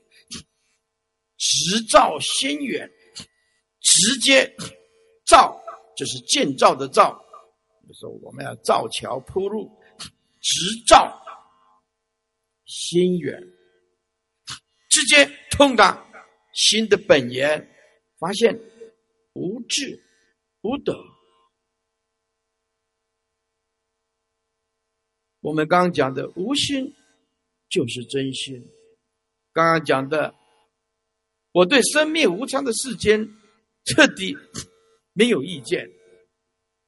直照心远，直接照就是建造的造，就说我们要造桥铺路。直照心源，直接通达心的本源，发现无智无德。我们刚刚讲的无心就是真心。刚刚讲的，我对生命无常的世间 *laughs* 彻底没有意见，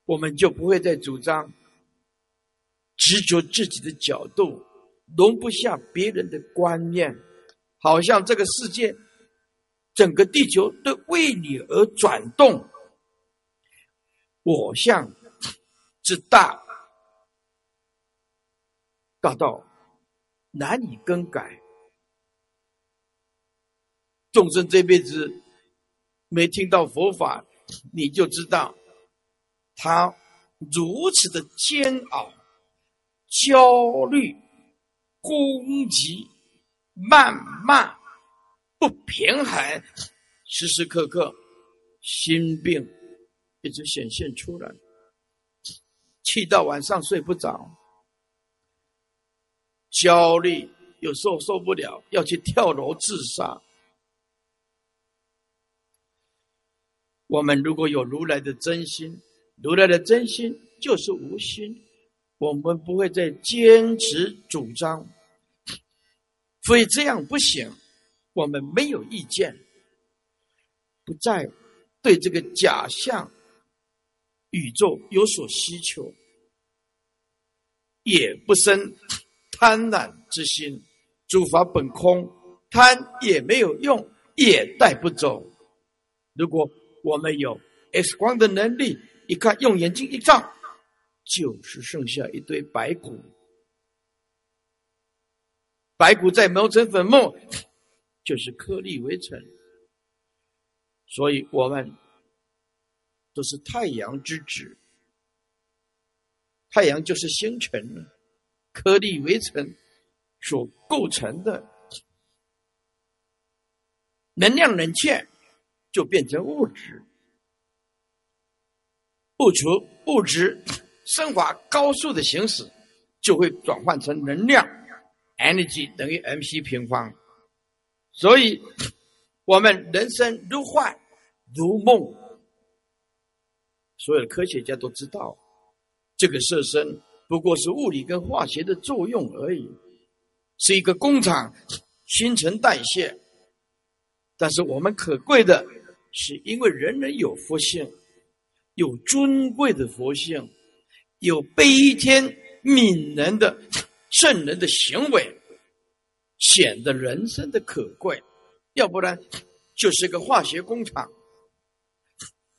我们就不会再主张。执着自己的角度，容不下别人的观念，好像这个世界，整个地球都为你而转动。我相之大，大到难以更改。众生这辈子没听到佛法，你就知道他如此的煎熬。焦虑、攻击、谩骂、不平衡，时时刻刻心病一直显现出来，气到晚上睡不着，焦虑有时候受不了，要去跳楼自杀。我们如果有如来的真心，如来的真心就是无心。我们不会再坚持主张，所以这样不行。我们没有意见，不再对这个假象宇宙有所需求，也不生贪婪之心。诸法本空，贪也没有用，也带不走。如果我们有 X 光的能力，一看用眼睛一照。就是剩下一堆白骨，白骨再磨成粉末，就是颗粒为尘。所以我们都是太阳之子，太阳就是星辰，颗粒为尘所构成的，能量冷却就变成物质，不除物质。升华高速的行驶，就会转换成能量，energy 等于 mc 平方。所以，我们人生如幻如梦。所有的科学家都知道，这个色身不过是物理跟化学的作用而已，是一个工厂，新陈代谢。但是我们可贵的是，因为人人有佛性，有尊贵的佛性。有悲天悯人的圣人的行为，显得人生的可贵。要不然，就是个化学工厂，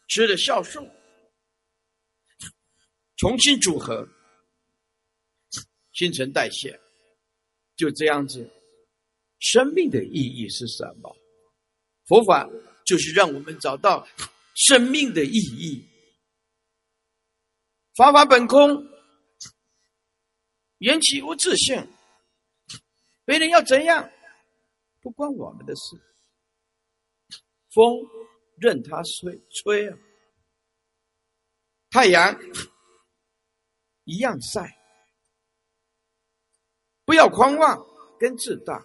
吃了酵素，重新组合新陈代谢，就这样子。生命的意义是什么？佛法就是让我们找到生命的意义。法法本空，缘起无自性。别人要怎样，不关我们的事。风任它吹吹啊，太阳一样晒。不要狂妄跟自大。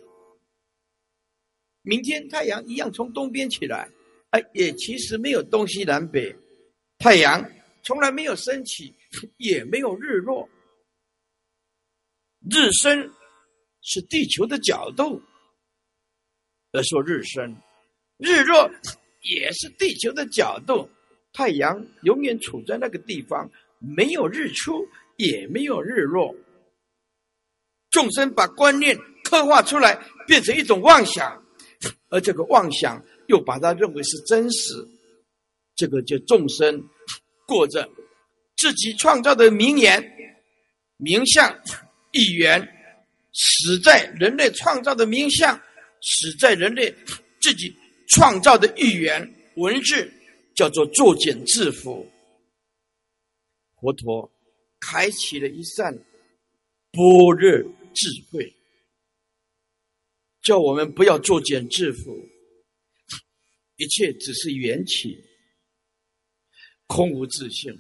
明天太阳一样从东边起来，哎，也其实没有东西南北，太阳从来没有升起，也没有日落。日升是地球的角度，而说日升，日落也是地球的角度。太阳永远处在那个地方，没有日出，也没有日落。众生把观念刻画出来，变成一种妄想。而这个妄想又把它认为是真实，这个就众生过着自己创造的名言、名相、意缘，死在人类创造的名相，死在人类自己创造的意缘文字，叫做作茧自缚。佛陀开启了一扇般若智慧。叫我们不要作茧自缚，一切只是缘起，空无自性，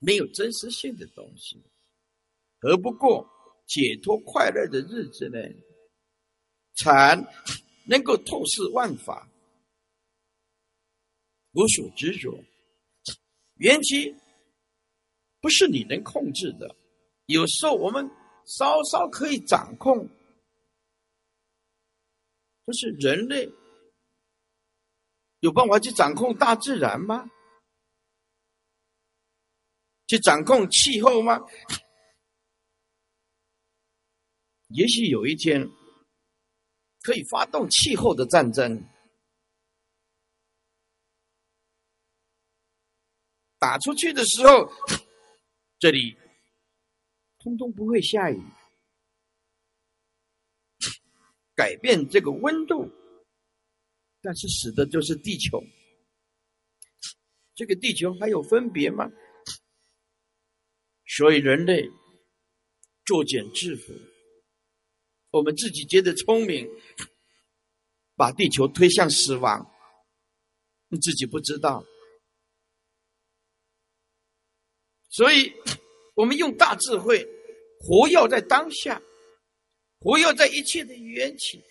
没有真实性的东西，而不过解脱快乐的日子呢，才能够透视万法，无所执着。缘起不是你能控制的，有时候我们稍稍可以掌控。不是人类有办法去掌控大自然吗？去掌控气候吗？也许有一天可以发动气候的战争，打出去的时候，这里通通不会下雨。改变这个温度，但是死的就是地球。这个地球还有分别吗？所以人类作茧自缚，我们自己觉得聪明，把地球推向死亡，你自己不知道。所以我们用大智慧，活要在当下。不要在一切的缘起，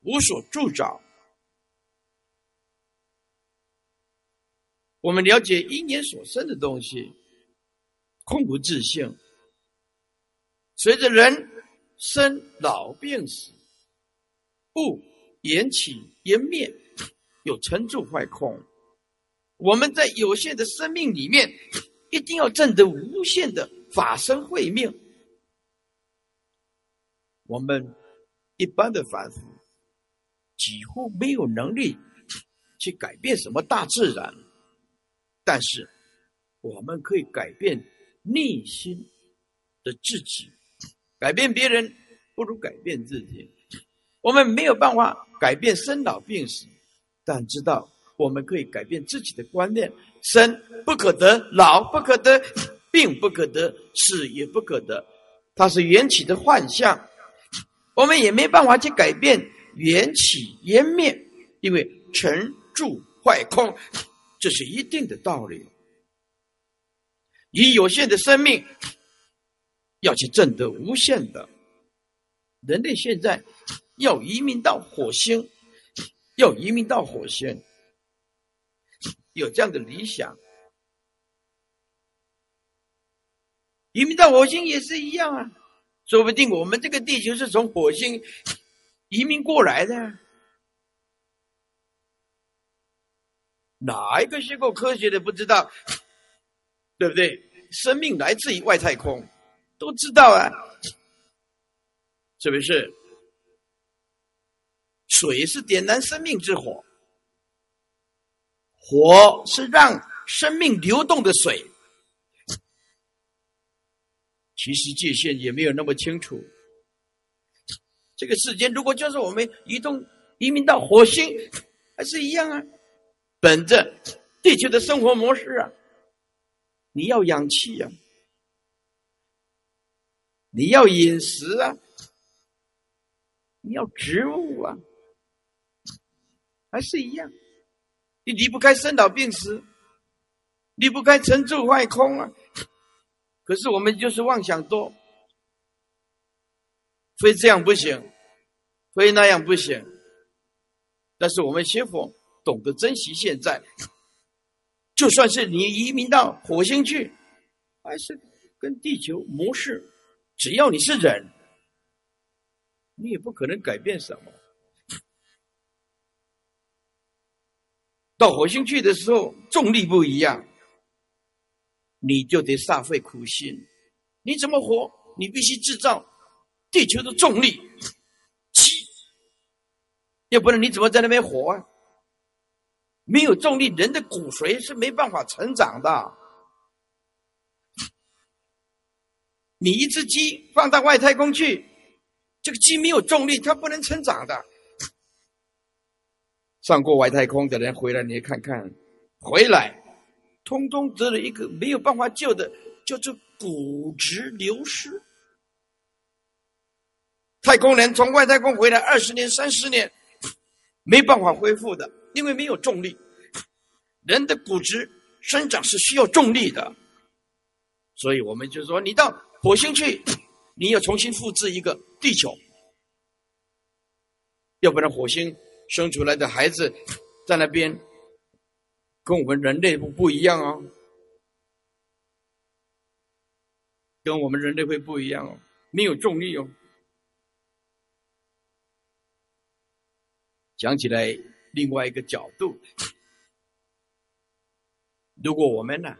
无所助找。我们了解因缘所生的东西，空无自性。随着人生老病死，物缘起缘灭，有成住坏空。我们在有限的生命里面，一定要证得无限的法身慧命。我们一般的凡夫几乎没有能力去改变什么大自然，但是我们可以改变内心的自己，改变别人不如改变自己。我们没有办法改变生老病死，但知道我们可以改变自己的观念：生不可得，老不可得，病不可得，死也不可得。它是缘起的幻象。我们也没办法去改变缘起缘灭，因为成住坏空，这是一定的道理。以有限的生命要去证得无限的，人类现在要移民到火星，要移民到火星，有这样的理想。移民到火星也是一样啊。说不定我们这个地球是从火星移民过来的，哪一个学过科学的不知道？对不对？生命来自于外太空，都知道啊，是不是？水是点燃生命之火，火是让生命流动的水。其实界限也没有那么清楚。这个世间如果就是我们移动移民到火星，还是一样啊。本着地球的生活模式啊，你要氧气啊，你要饮食啊，你要植物啊，还是一样，你离不开生老病死，离不开成住坏空啊。可是我们就是妄想多，非这样不行，非那样不行。但是我们学佛懂得珍惜现在，就算是你移民到火星去，还是跟地球模式，只要你是人，你也不可能改变什么。到火星去的时候，重力不一样。你就得煞费苦心，你怎么活？你必须制造地球的重力，气，要不然你怎么在那边活啊？没有重力，人的骨髓是没办法成长的。你一只鸡放到外太空去，这个鸡没有重力，它不能成长的。上过外太空的人回来，你看看，回来。通通得了一个没有办法救的，叫做骨质流失。太空人从外太空回来二十年、三十年，没办法恢复的，因为没有重力。人的骨质生长是需要重力的，所以我们就说，你到火星去，你要重新复制一个地球，要不然火星生出来的孩子在那边。跟我们人类不不一样哦，跟我们人类会不一样哦，没有重力哦。讲起来，另外一个角度，如果我们呢，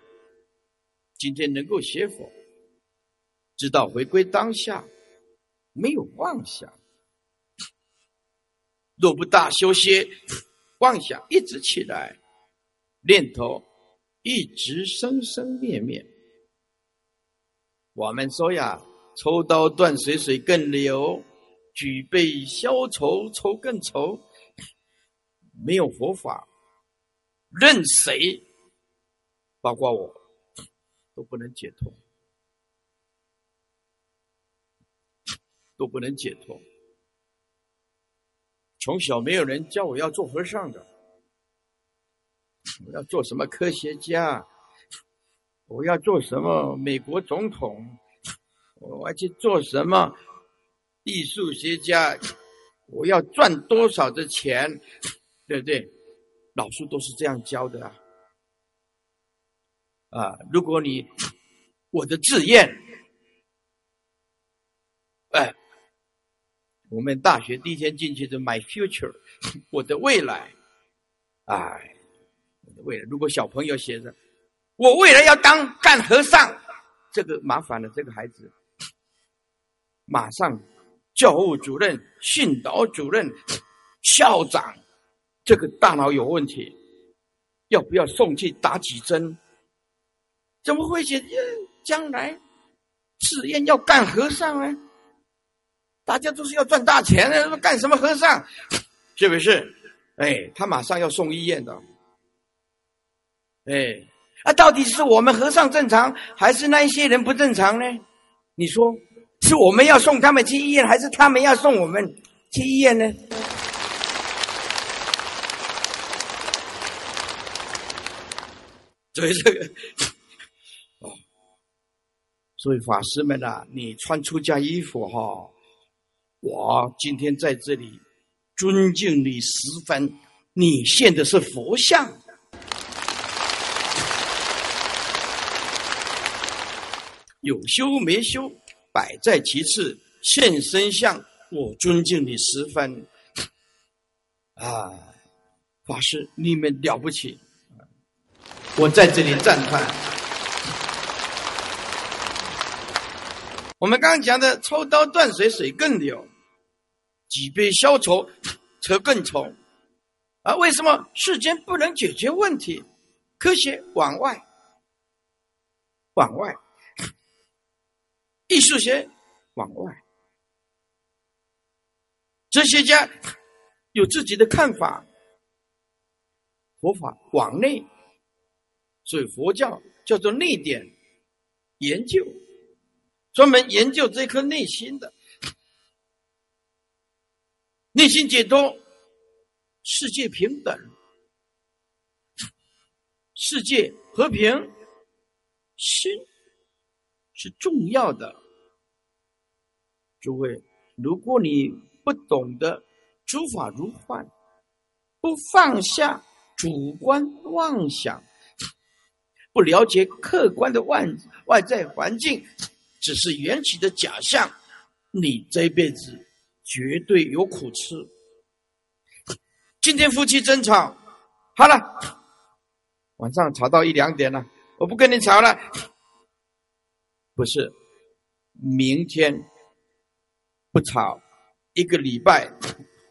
今天能够学佛，知道回归当下，没有妄想，若不大修些，妄想一直起来。念头一直生生灭灭。我们说呀，抽刀断水，水更流；举杯消愁，愁更愁。没有佛法，任谁，包括我，都不能解脱，都不能解脱。从小没有人教我要做和尚的。我要做什么科学家？我要做什么美国总统？我要去做什么艺术学家？我要赚多少的钱？对不对？老师都是这样教的啊！啊，如果你我的志愿，哎，我们大学第一天进去的 My future，我的未来，哎。未来，如果小朋友写着“我未来要当干和尚”，这个麻烦了。这个孩子马上教务主任、训导主任、校长，这个大脑有问题，要不要送去打几针？怎么会写将来志愿要干和尚呢？大家都是要赚大钱的，干什么和尚？是不是？哎，他马上要送医院的。哎，啊，到底是我们和尚正常，还是那一些人不正常呢？你说，是我们要送他们去医院，还是他们要送我们去医院呢？所以这个，*laughs* 哦，所以法师们呐，你穿出家衣服哈，我今天在这里尊敬你十分，你现的是佛像。有修没修，摆在其次。现身相，我尊敬你十分。啊，法师，你们了不起！我在这里赞叹。我们刚刚讲的，抽刀断水，水更流；举杯消愁，愁更愁。啊，为什么世间不能解决问题？科学往外，往外。艺术学往外，哲学家有自己的看法，佛法往内，所以佛教叫做内典研究，专门研究这颗内心的内心解脱，世界平等，世界和平，心。是重要的，诸位，如果你不懂得诸法如幻，不放下主观妄想，不了解客观的外外在环境，只是缘起的假象，你这辈子绝对有苦吃。今天夫妻争吵，好了，晚上吵到一两点了，我不跟你吵了。不是，明天不吵，一个礼拜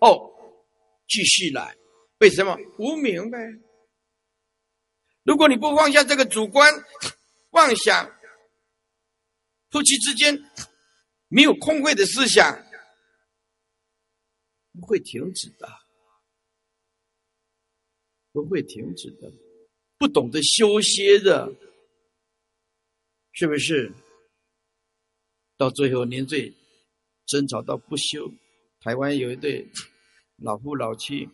后继续来。为什么？无名呗。如果你不放下这个主观妄想，夫妻之间没有空慧的思想，不会停止的，不会停止的。不懂得修歇的，是不是？到最后，连罪争吵到不休。台湾有一对老夫老妻，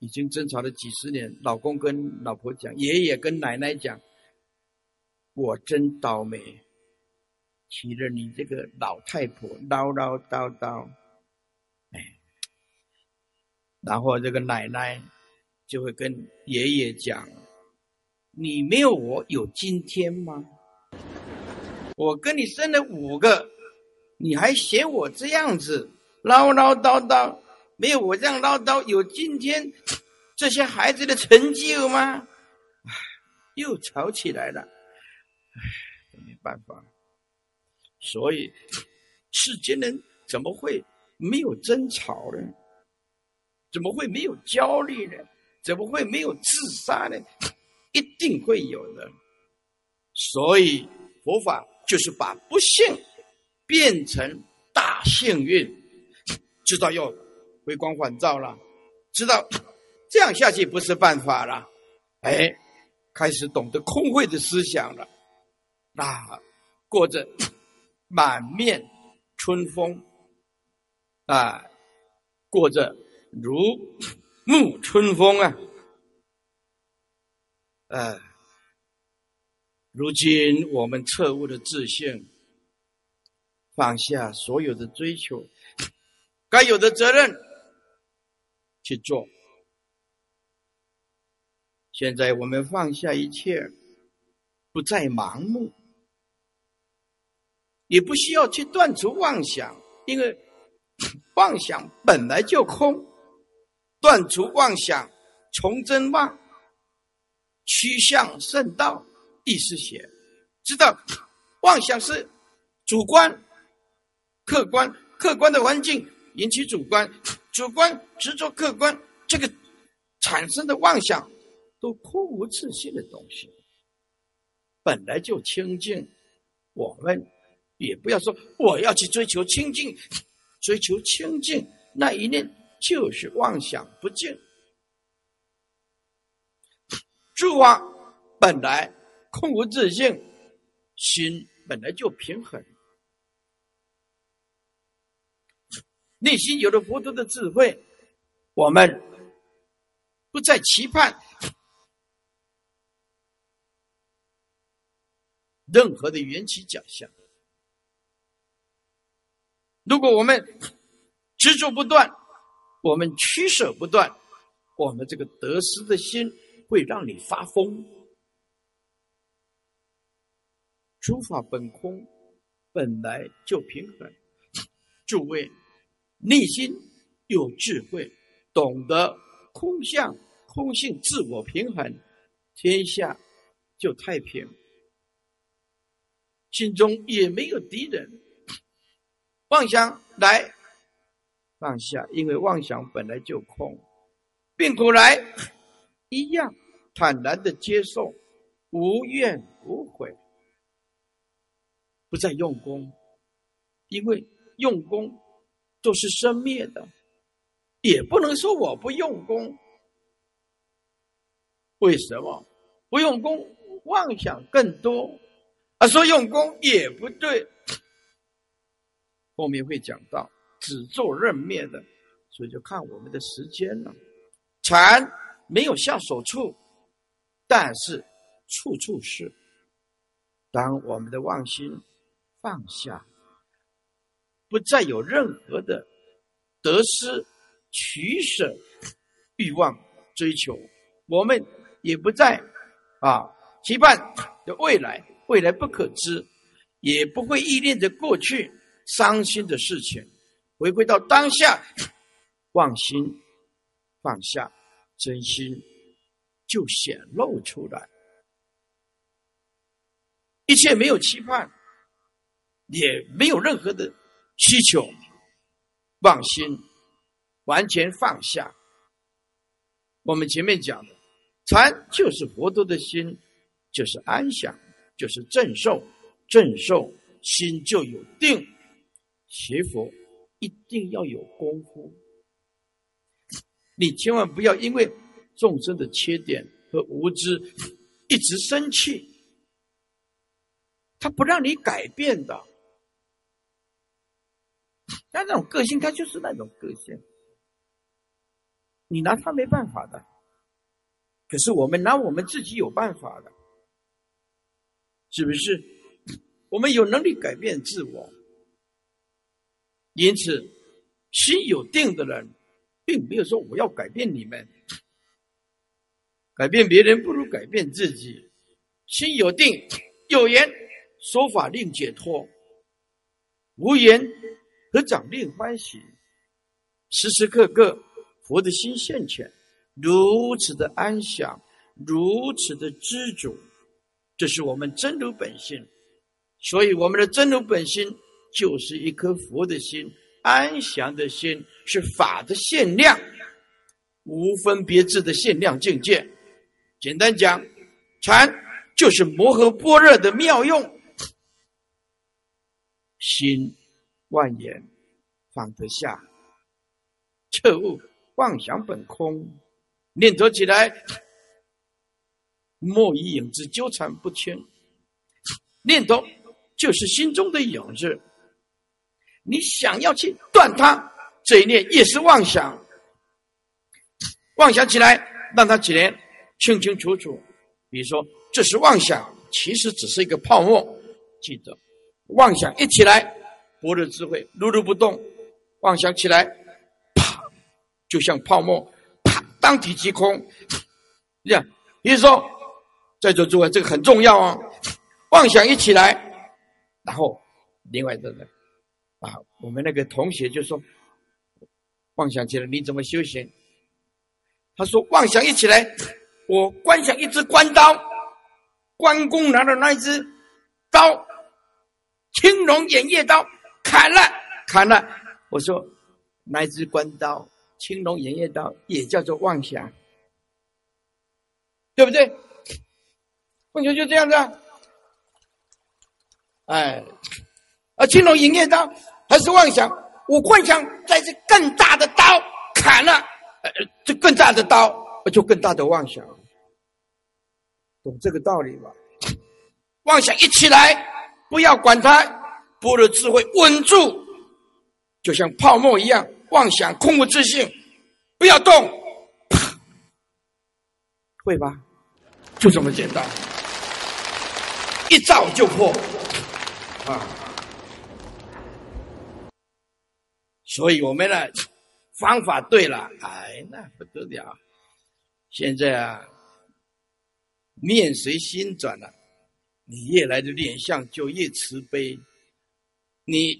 已经争吵了几十年。老公跟老婆讲，爷爷跟奶奶讲：“我真倒霉，娶了你这个老太婆，唠唠叨叨。”哎，然后这个奶奶就会跟爷爷讲：“你没有我有今天吗？”我跟你生了五个，你还嫌我这样子唠唠叨叨？没有我这样唠叨，有今天这些孩子的成就吗？又吵起来了。唉，没办法。所以世间人怎么会没有争吵呢？怎么会没有焦虑呢？怎么会没有自杀呢？一定会有的。所以佛法。就是把不幸变成大幸运，知道要回光返照了，知道这样下去不是办法了，哎，开始懂得空慧的思想了，啊，过着满面春风，啊，过着如沐春风啊，呃。如今我们彻悟的自信，放下所有的追求，该有的责任去做。现在我们放下一切，不再盲目，也不需要去断除妄想，因为妄想本来就空。断除妄想，从真妄，趋向圣道。意识学知道，妄想是主观、客观，客观的环境引起主观，主观执着客观，这个产生的妄想都空无自性的东西，本来就清净。我们也不要说我要去追求清净，追求清净那一念就是妄想不净。诸法本来。空无自性，心本来就平衡，内心有了佛陀的智慧，我们不再期盼任何的缘起假象。如果我们执着不断，我们取舍不断，我们这个得失的心会让你发疯。诸法本空，本来就平衡。*laughs* 诸位，内心有智慧，懂得空相、空性、自我平衡，天下就太平。心中也没有敌人。妄想来，放下，因为妄想本来就空。病苦来，*laughs* 一样坦然的接受，无怨无悔。不再用功，因为用功都是生灭的，也不能说我不用功。为什么不用功？妄想更多，啊，说用功也不对。后面会讲到只做任灭的，所以就看我们的时间了。禅没有下手处，但是处处是。当我们的妄心放下，不再有任何的得失、取舍、欲望、追求，我们也不再啊期盼的未来，未来不可知，也不会依恋着过去伤心的事情，回归到当下，忘心放下，真心就显露出来。一切没有期盼，也没有任何的需求，放心，完全放下。我们前面讲的禅就是佛陀的心，就是安详，就是正受，正受心就有定。学佛一定要有功夫，你千万不要因为众生的缺点和无知一直生气。他不让你改变的，但那种个性，他就是那种个性，你拿他没办法的。可是我们拿我们自己有办法的，是不是？我们有能力改变自我，因此心有定的人，并没有说我要改变你们，改变别人不如改变自己。心有定，有言。说法令解脱，无言和掌令欢喜，时时刻刻佛的心现前，如此的安详，如此的知足，这是我们真如本性。所以，我们的真如本心就是一颗佛的心，安详的心，是法的限量，无分别智的限量境界。简单讲，禅就是摩诃般若的妙用。心万言放得下，彻悟妄想本空，念头起来莫以影子纠缠不清。念头就是心中的影子，你想要去断它，这一念也是妄想。妄想起来，让它起来清清楚楚。比如说，这是妄想，其实只是一个泡沫。记得。妄想一起来，般若智慧如如不动。妄想起来，啪，就像泡沫，啪，当体即空。这样，比如说，在座诸位，这个很重要啊。妄想一起来，然后另外的人啊，我们那个同学就说，妄想起来你怎么修行？他说，妄想一起来，我观想一支关刀，关公拿的那一支刀。青龙偃月刀砍了，砍了。我说，那支关刀，青龙偃月刀也叫做妄想，对不对？妄想就这样子啊。哎，啊，青龙偃月刀还是妄想。我幻想在这更大的刀砍了，呃，这更大的刀就更大的妄想，懂这个道理吧？妄想一起来。不要管它，般若智慧稳住，就像泡沫一样，妄想空无自性，不要动，*laughs* 会吧？就这么简单，一照就破，啊！所以我们呢，方法对了，哎，那不得了。现在啊，面随心转了。你越来的脸相就越慈悲，你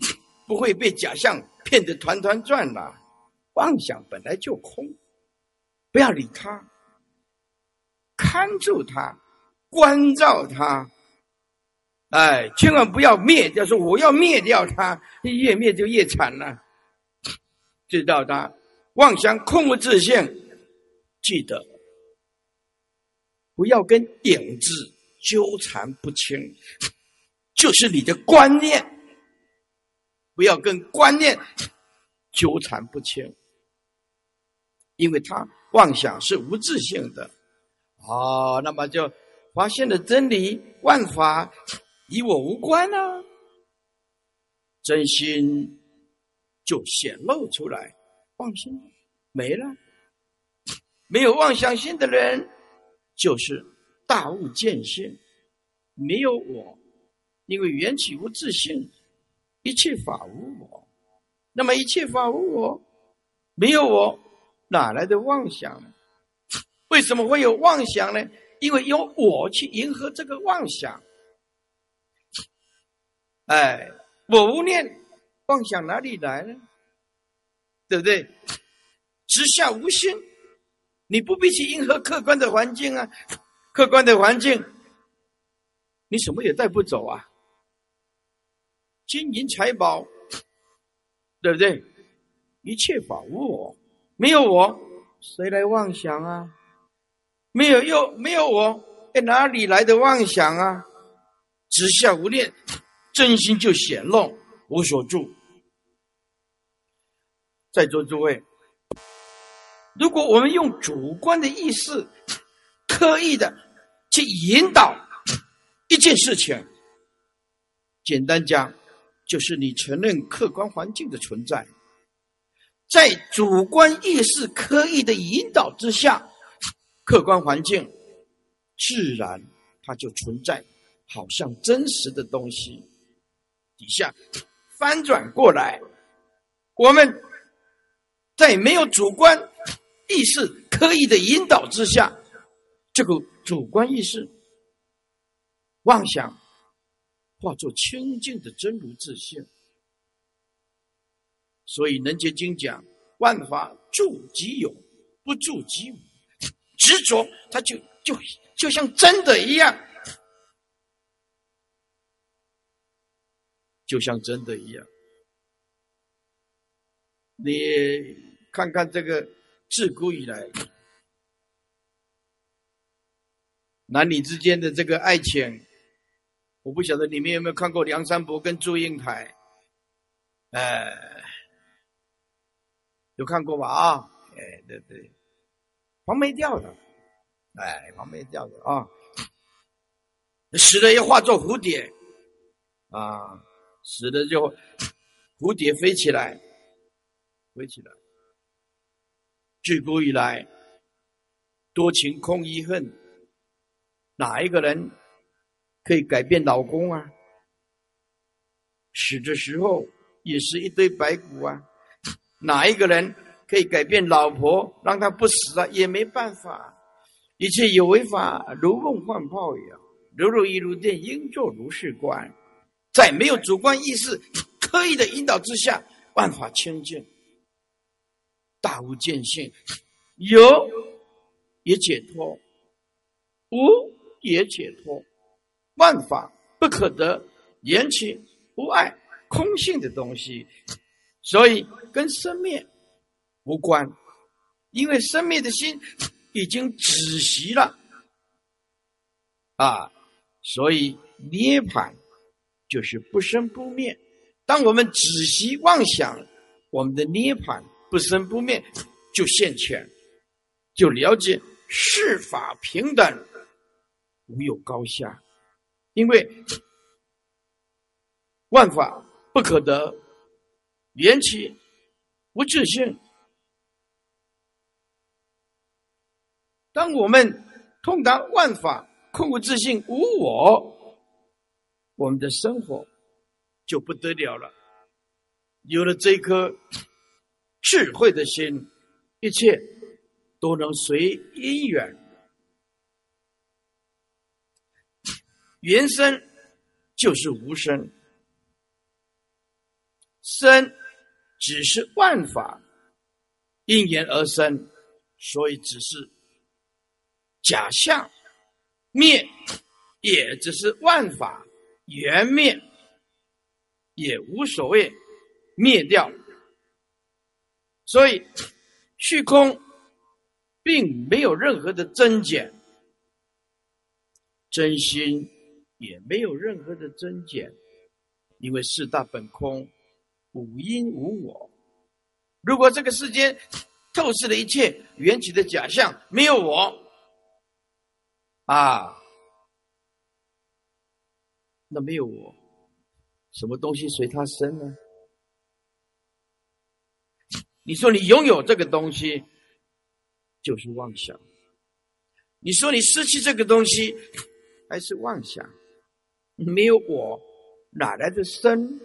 不会被假象骗得团团转了。妄想本来就空，不要理他，看住他，关照他。哎，千万不要灭掉，说我要灭掉他，越灭就越惨了。知道他妄想空无自性，记得不要跟影子。纠缠不清，就是你的观念不要跟观念纠缠不清，因为他妄想是无自性的。哦，那么就发现了真理，万法与我无关呢，真心就显露出来，妄心没了，没有妄想心的人，就是大悟见性，没有我，因为缘起无自性，一切法无我，那么一切法无我，没有我，哪来的妄想呢？为什么会有妄想呢？因为有我去迎合这个妄想。哎，我无念，妄想哪里来呢？对不对？直下无心，你不必去迎合客观的环境啊。客观的环境，你什么也带不走啊。金银财宝，对不对？一切法无我，没有我，谁来妄想啊？没有又没有我，哎，哪里来的妄想啊？直下无念，真心就显露无所住。在座诸位，如果我们用主观的意识，刻意的去引导一件事情，简单讲，就是你承认客观环境的存在，在主观意识刻意的引导之下。客观环境自然它就存在，好像真实的东西。底下翻转过来，我们在没有主观意识刻意的引导之下，这个主观意识妄想化作清净的真如自性。所以《能结经》讲：万法住即有，不住即无。执着，它就就就像真的一样，就像真的一样。你看看这个自古以来男女之间的这个爱情，我不晓得你们有没有看过梁山伯跟祝英台？哎，有看过吧？啊，哎，对对。黄梅调的，哎，黄梅调的啊，死了要化作蝴蝶，啊，死了就蝴蝶飞起来，飞起来。自古以来，多情空遗恨，哪一个人可以改变老公啊？死的时候也是一堆白骨啊，哪一个人？可以改变老婆，让她不死啊，也没办法。一切有为法，如梦幻泡影，如如一如电，应作如是观。在没有主观意识刻意的引导之下，万法清净，大无见性，有也解脱，无也解脱。万法不可得，缘起无碍，空性的东西，所以跟生灭。无关，因为生灭的心已经止息了啊，所以涅槃就是不生不灭。当我们止息妄想，我们的涅槃不生不灭就现前，就了解世法平等，无有高下。因为万法不可得，缘起无自性。当我们通达万法空无自性无我，我们的生活就不得了了。有了这颗智慧的心，一切都能随因缘。原生就是无生，生只是万法因缘而生，所以只是。假象灭，也只是万法缘灭，也无所谓灭掉。所以虚空并没有任何的增减，真心也没有任何的增减，因为四大本空，五因无我。如果这个世间透视了一切缘起的假象，没有我啊，那没有我，什么东西随他生呢？你说你拥有这个东西，就是妄想；你说你失去这个东西，还是妄想。没有我，哪来的生？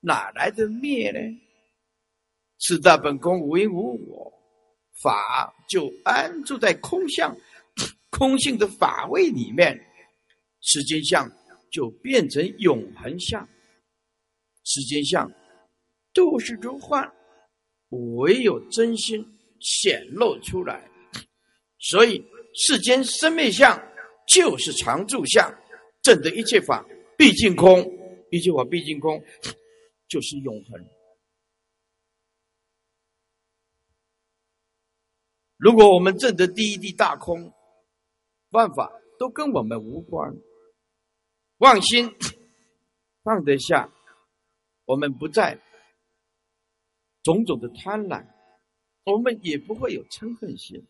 哪来的灭呢？四大本空，无因无我，法就安住在空相、空性的法位里面，时间相就变成永恒相。时间相都是如幻，唯有真心显露出来，所以世间生灭相就是常住相。证得一切法毕竟空，一切法毕竟空，就是永恒。如果我们证得第一地大空，万法都跟我们无关，妄心 *coughs* 放得下，我们不再种种的贪婪，我们也不会有嗔恨心，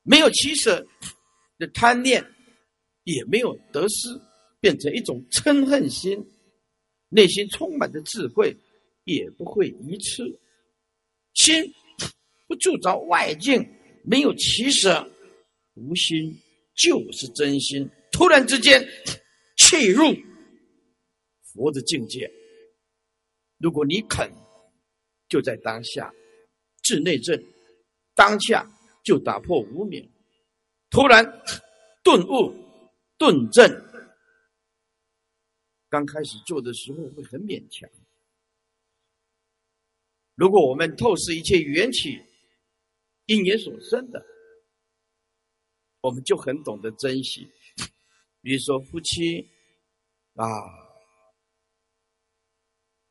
没有起舍的贪念，也没有得失。变成一种嗔恨心，内心充满着智慧，也不会愚痴。心不住着外境，没有起舍，无心就是真心。突然之间，气入佛的境界。如果你肯，就在当下，治内政，当下就打破无明，突然顿悟，顿证。刚开始做的时候会很勉强。如果我们透视一切缘起因缘所生的，我们就很懂得珍惜。比如说夫妻啊，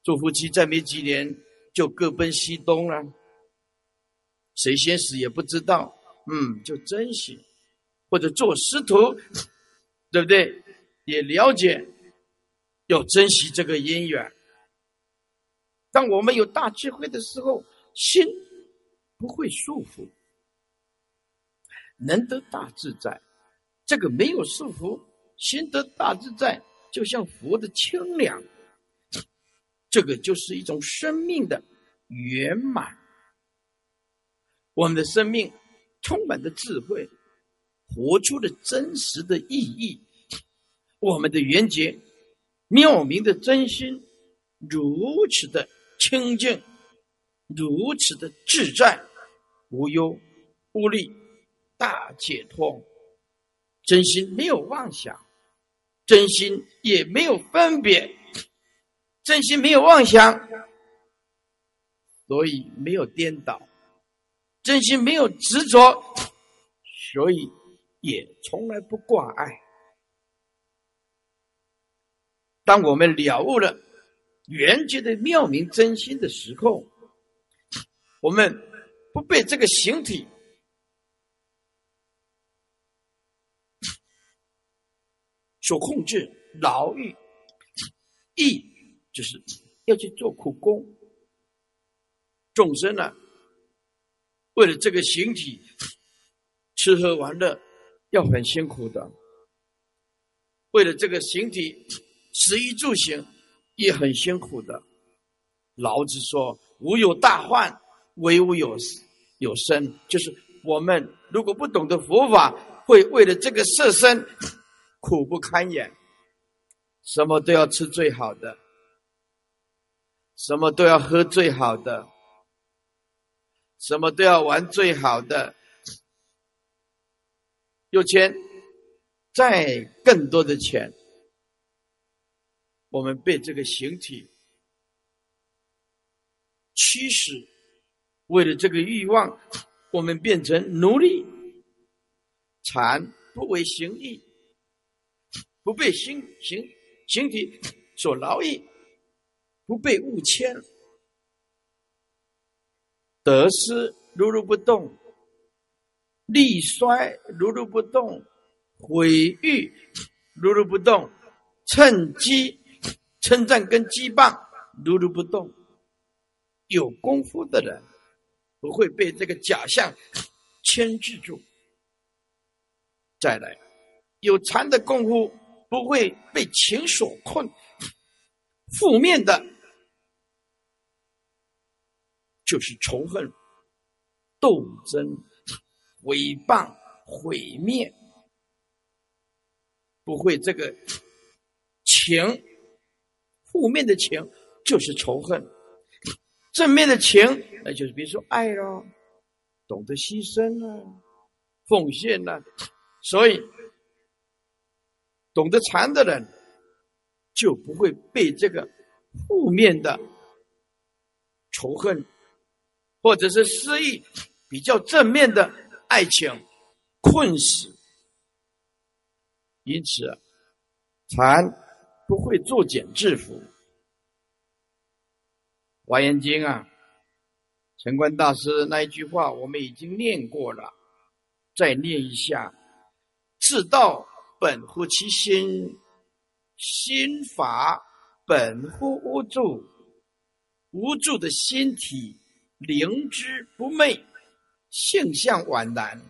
做夫妻再没几年就各奔西东了，谁先死也不知道。嗯，就珍惜，或者做师徒，对不对？也了解。要珍惜这个姻缘。当我们有大智慧的时候，心不会束缚，能得大自在。这个没有束缚，心得大自在，就像佛的清凉。这个就是一种生命的圆满。我们的生命充满着智慧，活出了真实的意义。我们的缘结。妙明的真心如此的清净，如此的自在，无忧无虑，大解脱。真心没有妄想，真心也没有分别，真心没有妄想，所以没有颠倒；真心没有执着，所以也从来不挂碍。当我们了悟了圆觉的妙明真心的时候，我们不被这个形体所控制、牢狱。意就是要去做苦工，众生呢，为了这个形体吃喝玩乐，要很辛苦的；为了这个形体。食衣住行也很辛苦的。老子说：“无有大患，唯吾有有生。”就是我们如果不懂得佛法，会为了这个色身苦不堪言，什么都要吃最好的，什么都要喝最好的，什么都要玩最好的，有钱，再更多的钱。我们被这个形体驱使，为了这个欲望，我们变成奴隶。禅不为形役，不被形形形体所劳役，不被物牵。得失如如不动，力衰如如不动，毁誉如如不动，趁机。称赞跟击棒如如不动，有功夫的人不会被这个假象牵制住。再来，有禅的功夫不会被情所困。负面的，就是仇恨、斗争、诽谤、毁灭，不会这个情。负面的情就是仇恨，正面的情那就是比如说爱咯，懂得牺牲啊，奉献啊，所以懂得禅的人就不会被这个负面的仇恨或者是失意比较正面的爱情困死，因此禅。不会作茧自缚，《华严经》啊，陈观大师那一句话我们已经念过了，再念一下：自道本乎其心，心法本乎无助，无助的心体灵知不昧，性相宛然，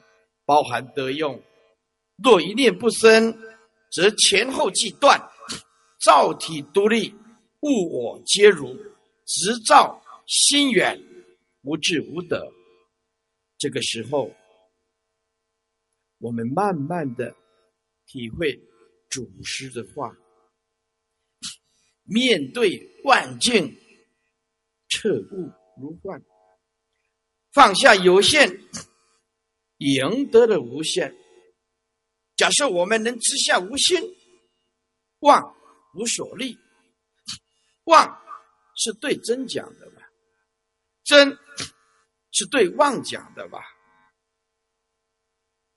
包含得用。若一念不生，则前后即断。照体独立，物我皆如，直照心远，无智无得。这个时候，我们慢慢的体会祖师的话：面对万境，彻悟如幻，放下有限，赢得了无限。假设我们能知下无心，忘。无所立，妄是对真讲的吧？真是对妄讲的吧？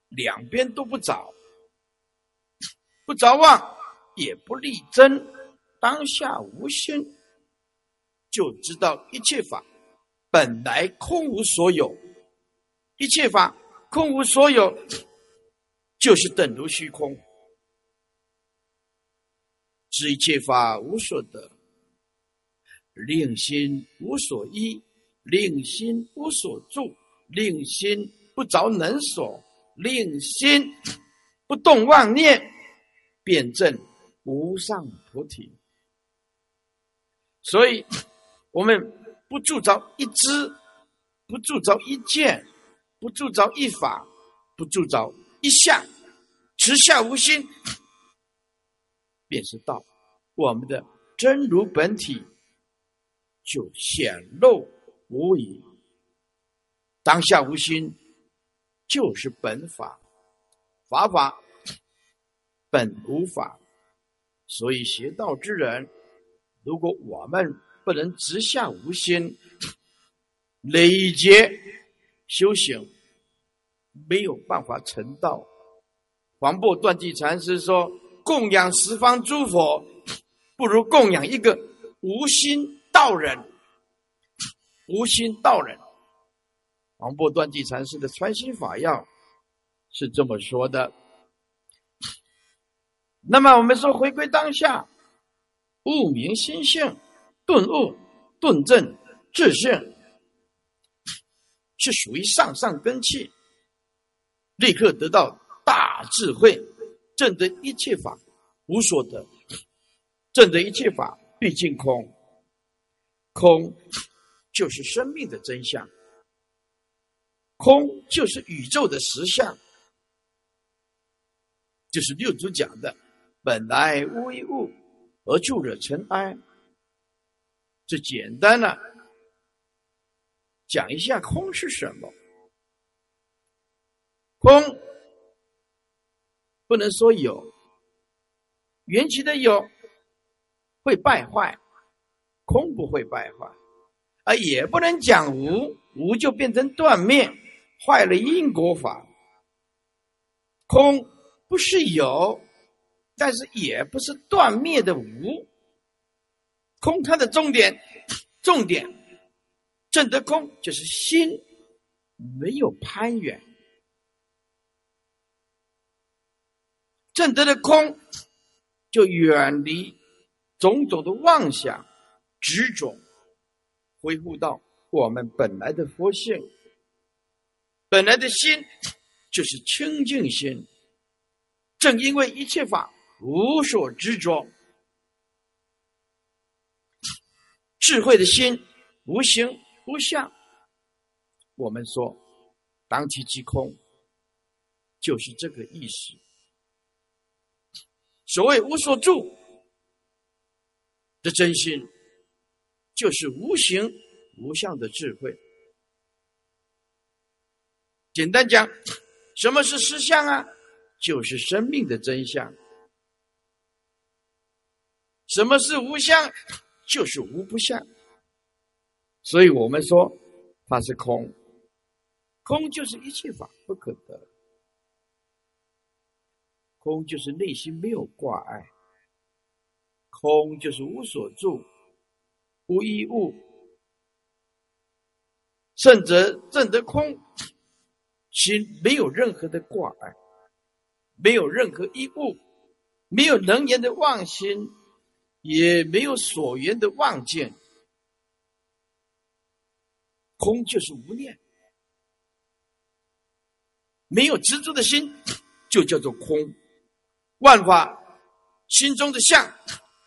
两边都不找，不着妄，也不立真，当下无心，就知道一切法本来空无所有，一切法空无所有，就是等如虚空。知一切法无所得，令心无所依，令心无所住，令心不着能所，令心不动妄念，便证无上菩提。所以，我们不铸造一知，不铸造一见，不铸造一法，不铸造一相，持下无心。便是道，我们的真如本体就显露无疑。当下无心，就是本法，法法本无法。所以邪道之人，如果我们不能直下无心，累劫修行，没有办法成道。黄檗断际禅师说。供养十方诸佛，不如供养一个无心道人。无心道人，黄檗断际禅师的传心法要是这么说的。那么我们说回归当下，悟明心性，顿悟、顿正、自性，是属于上上根器，立刻得到大智慧。证得一切法无所得，证得一切法毕竟空，空就是生命的真相，空就是宇宙的实相，就是六祖讲的“本来无一物，而住惹尘埃”。这简单的讲一下空是什么，空。不能说有，缘起的有会败坏，空不会败坏，啊，也不能讲无，无就变成断灭，坏了因果法。空不是有，但是也不是断灭的无。空它的重点，重点，正得空就是心没有攀缘。正德的空，就远离种种的妄想、执着，恢复到我们本来的佛性，本来的心就是清净心。正因为一切法无所执着，智慧的心无形无相。我们说当体即空，就是这个意思。所谓无所住的真心，就是无形无相的智慧。简单讲，什么是实相啊？就是生命的真相。什么是无相？就是无不相。所以我们说它是空，空就是一切法不可得。空就是内心没有挂碍，空就是无所住，无一物。甚者正得空，心没有任何的挂碍，没有任何一物，没有能言的妄心，也没有所缘的妄见。空就是无念，没有执着的心，就叫做空。万法心中的相，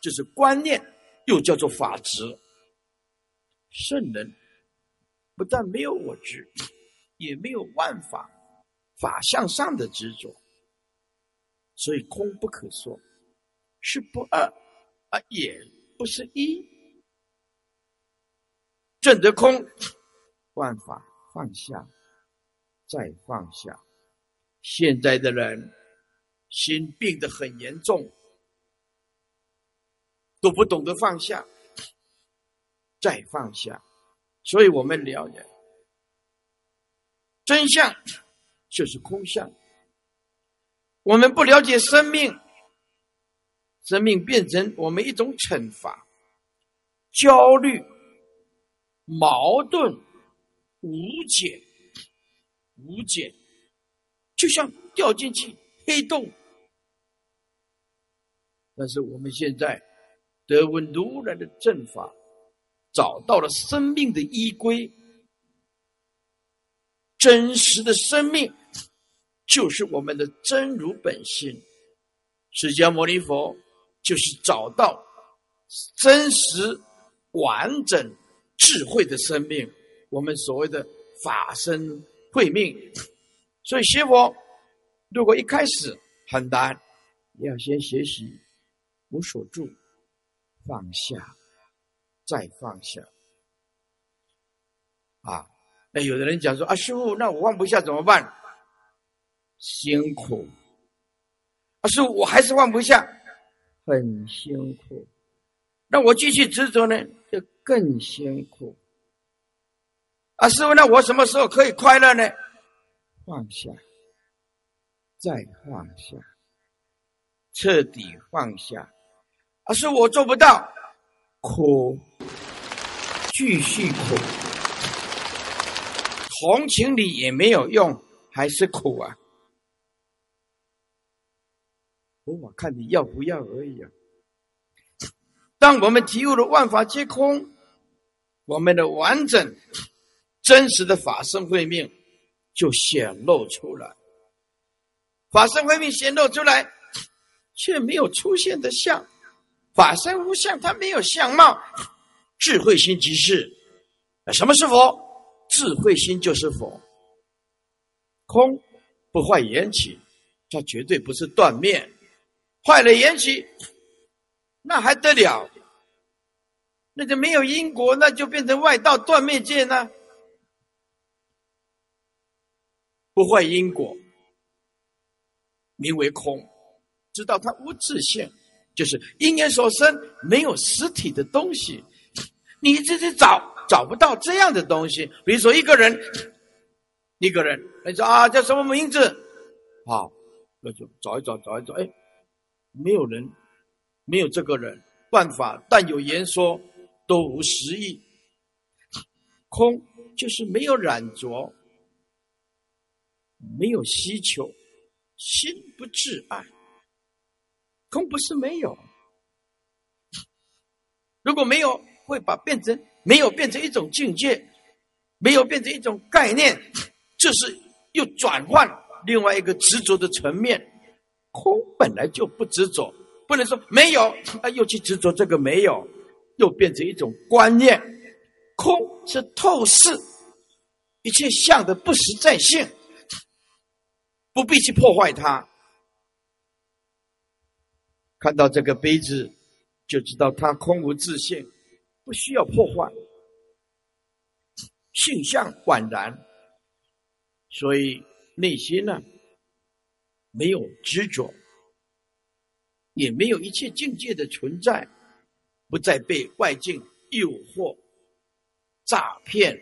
就是观念，又叫做法执。圣人不但没有我执，也没有万法法向上的执着，所以空不可说，是不二，啊，也不是一。正得空，万法放下，再放下。现在的人。心病得很严重，都不懂得放下，再放下。所以我们了解真相就是空相。我们不了解生命，生命变成我们一种惩罚，焦虑、矛盾、无解、无解，就像掉进去黑洞。但是我们现在得闻如来的正法，找到了生命的依归，真实的生命就是我们的真如本性。释迦牟尼佛就是找到真实完整智慧的生命，我们所谓的法身慧命。所以学佛如果一开始很难，要先学习。无所住，放下，再放下。啊，那有的人讲说啊，师傅，那我放不下怎么办？辛苦。啊，师傅，我还是放不下，很辛苦。那我继续执着呢，就更辛苦。啊，师傅，那我什么时候可以快乐呢？放下，再放下，彻底放下。而是我做不到，苦，继续苦，同情你也没有用，还是苦啊！我看你要不要而已啊！当我们体悟了万法皆空，我们的完整、真实的法身慧命就显露出来。法身慧命显露出来，却没有出现的相。法身无相，它没有相貌。智慧心即是，什么是佛？智慧心就是佛。空不坏缘起，它绝对不是断灭。坏了缘起，那还得了？那就没有因果，那就变成外道断灭界呢？不坏因果，名为空，知道它无自性。就是因缘所生，没有实体的东西，你自己找找不到这样的东西。比如说一个人，一个人，你说啊叫什么名字？好，那就找一找，找一找，哎，没有人，没有这个人，办法但有言说，都无实意。空就是没有染着，没有希求，心不自爱。空不是没有，如果没有，会把变成没有变成一种境界，没有变成一种概念，这是又转换另外一个执着的层面。空本来就不执着，不能说没有啊，又去执着这个没有，又变成一种观念。空是透视一切相的不实在性，不必去破坏它。看到这个杯子，就知道它空无自性，不需要破坏，性相宛然。所以内心呢，没有执着，也没有一切境界的存在，不再被外境诱惑、诈骗。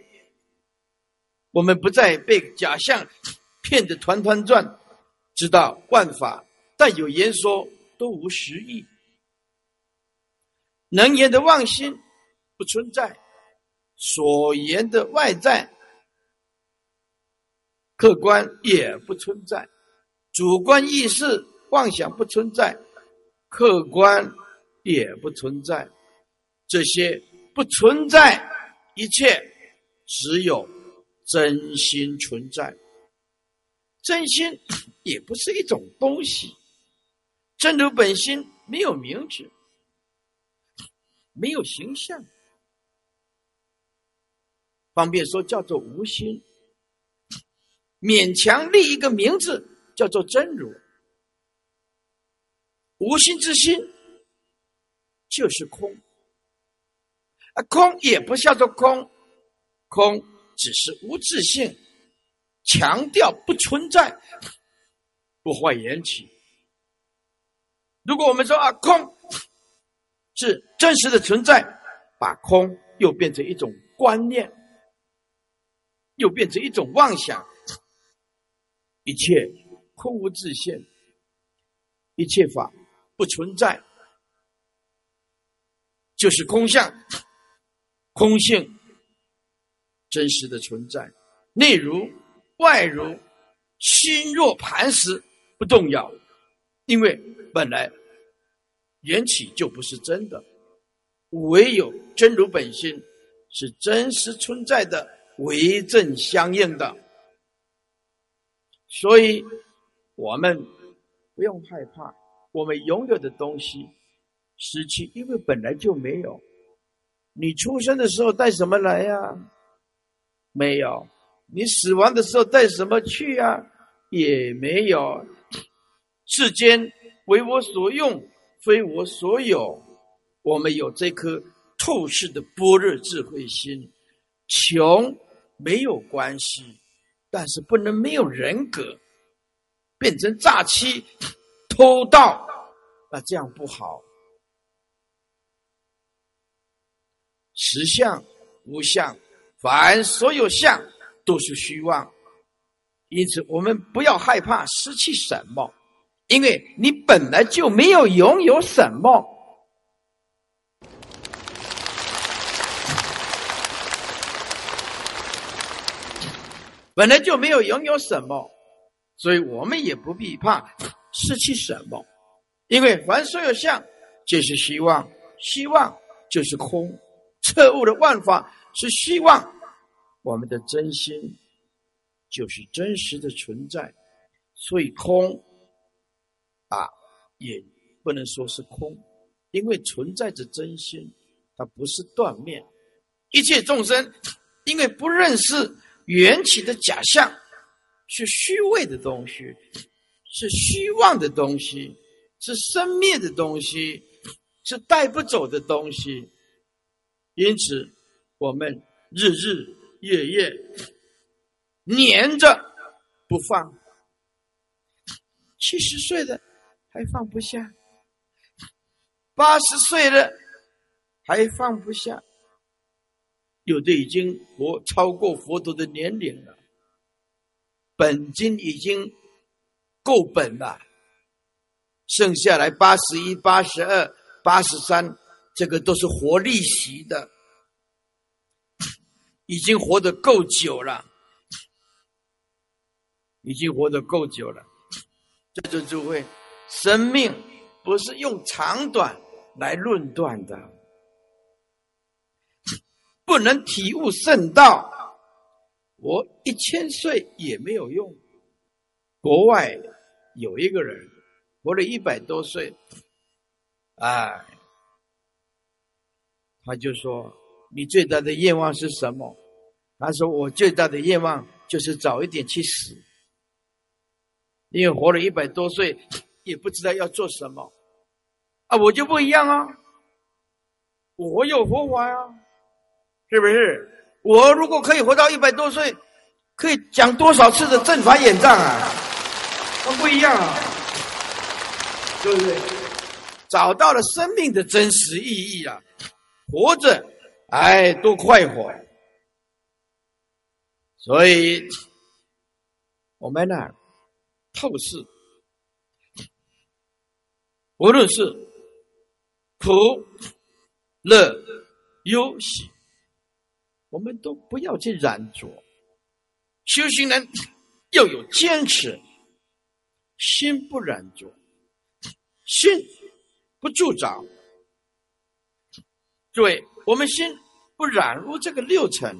我们不再被假象骗得团团转，知道万法但有言说。都无实意，能言的妄心不存在，所言的外在客观也不存在，主观意识妄想不存在，客观也不存在，这些不存在一切，只有真心存在。真心也不是一种东西。真如本心没有名字，没有形象，方便说叫做无心。勉强立一个名字叫做真如，无心之心就是空，啊，空也不叫做空，空只是无自性，强调不存在，不坏缘起。如果我们说啊，空是真实的存在，把空又变成一种观念，又变成一种妄想，一切空无自现，一切法不存在，就是空相，空性真实的存在，内如外如，心若磐石不动摇，因为本来。缘起就不是真的，唯有真如本心是真实存在的，为正相应的。所以，我们不用害怕，我们拥有的东西失去，因为本来就没有。你出生的时候带什么来呀？没有。你死亡的时候带什么去呀？也没有。世间为我所用。非我所有，我们有这颗透视的般若智慧心，穷没有关系，但是不能没有人格，变成诈欺、偷盗，那这样不好。实相无相，凡所有相都是虚妄，因此我们不要害怕失去什么。因为你本来就没有拥有什么，本来就没有拥有什么，所以我们也不必怕失去什么。因为凡所有相，就是希望，希望就是空，彻悟的万法是希望，我们的真心就是真实的存在，所以空。啊，也不能说是空，因为存在着真心，它不是断面。一切众生因为不认识缘起的假象，是虚伪的东西，是虚妄的东西，是生灭的东西，是带不走的东西。因此，我们日日夜夜黏着不放。七十岁的。还放不下，八十岁了还放不下，有的已经活超过佛陀的年龄了，本金已经够本了，剩下来八十一、八十二、八十三，这个都是活利息的，已经活得够久了，已经活得够久了，这就就会。生命不是用长短来论断的，*tsk* 不能体悟圣道，我一千岁也没有用。国外有一个人活了一百多岁，哎，他就说：“你最大的愿望是什么？”他说：“我最大的愿望就是早一点去死，因为活了一百多岁也不知道要做什么。啊，我就不一样啊，我有佛法呀，是不是？我如果可以活到一百多岁，可以讲多少次的正法演讲啊？那不一样啊，对不对？找到了生命的真实意义啊，活着，哎，多快活！”所以，我们呢，透视，无论是苦、乐、忧、喜，我们都不要去染着。修行人要有坚持，心不染着，心不助长。诸位，我们心不染入这个六尘。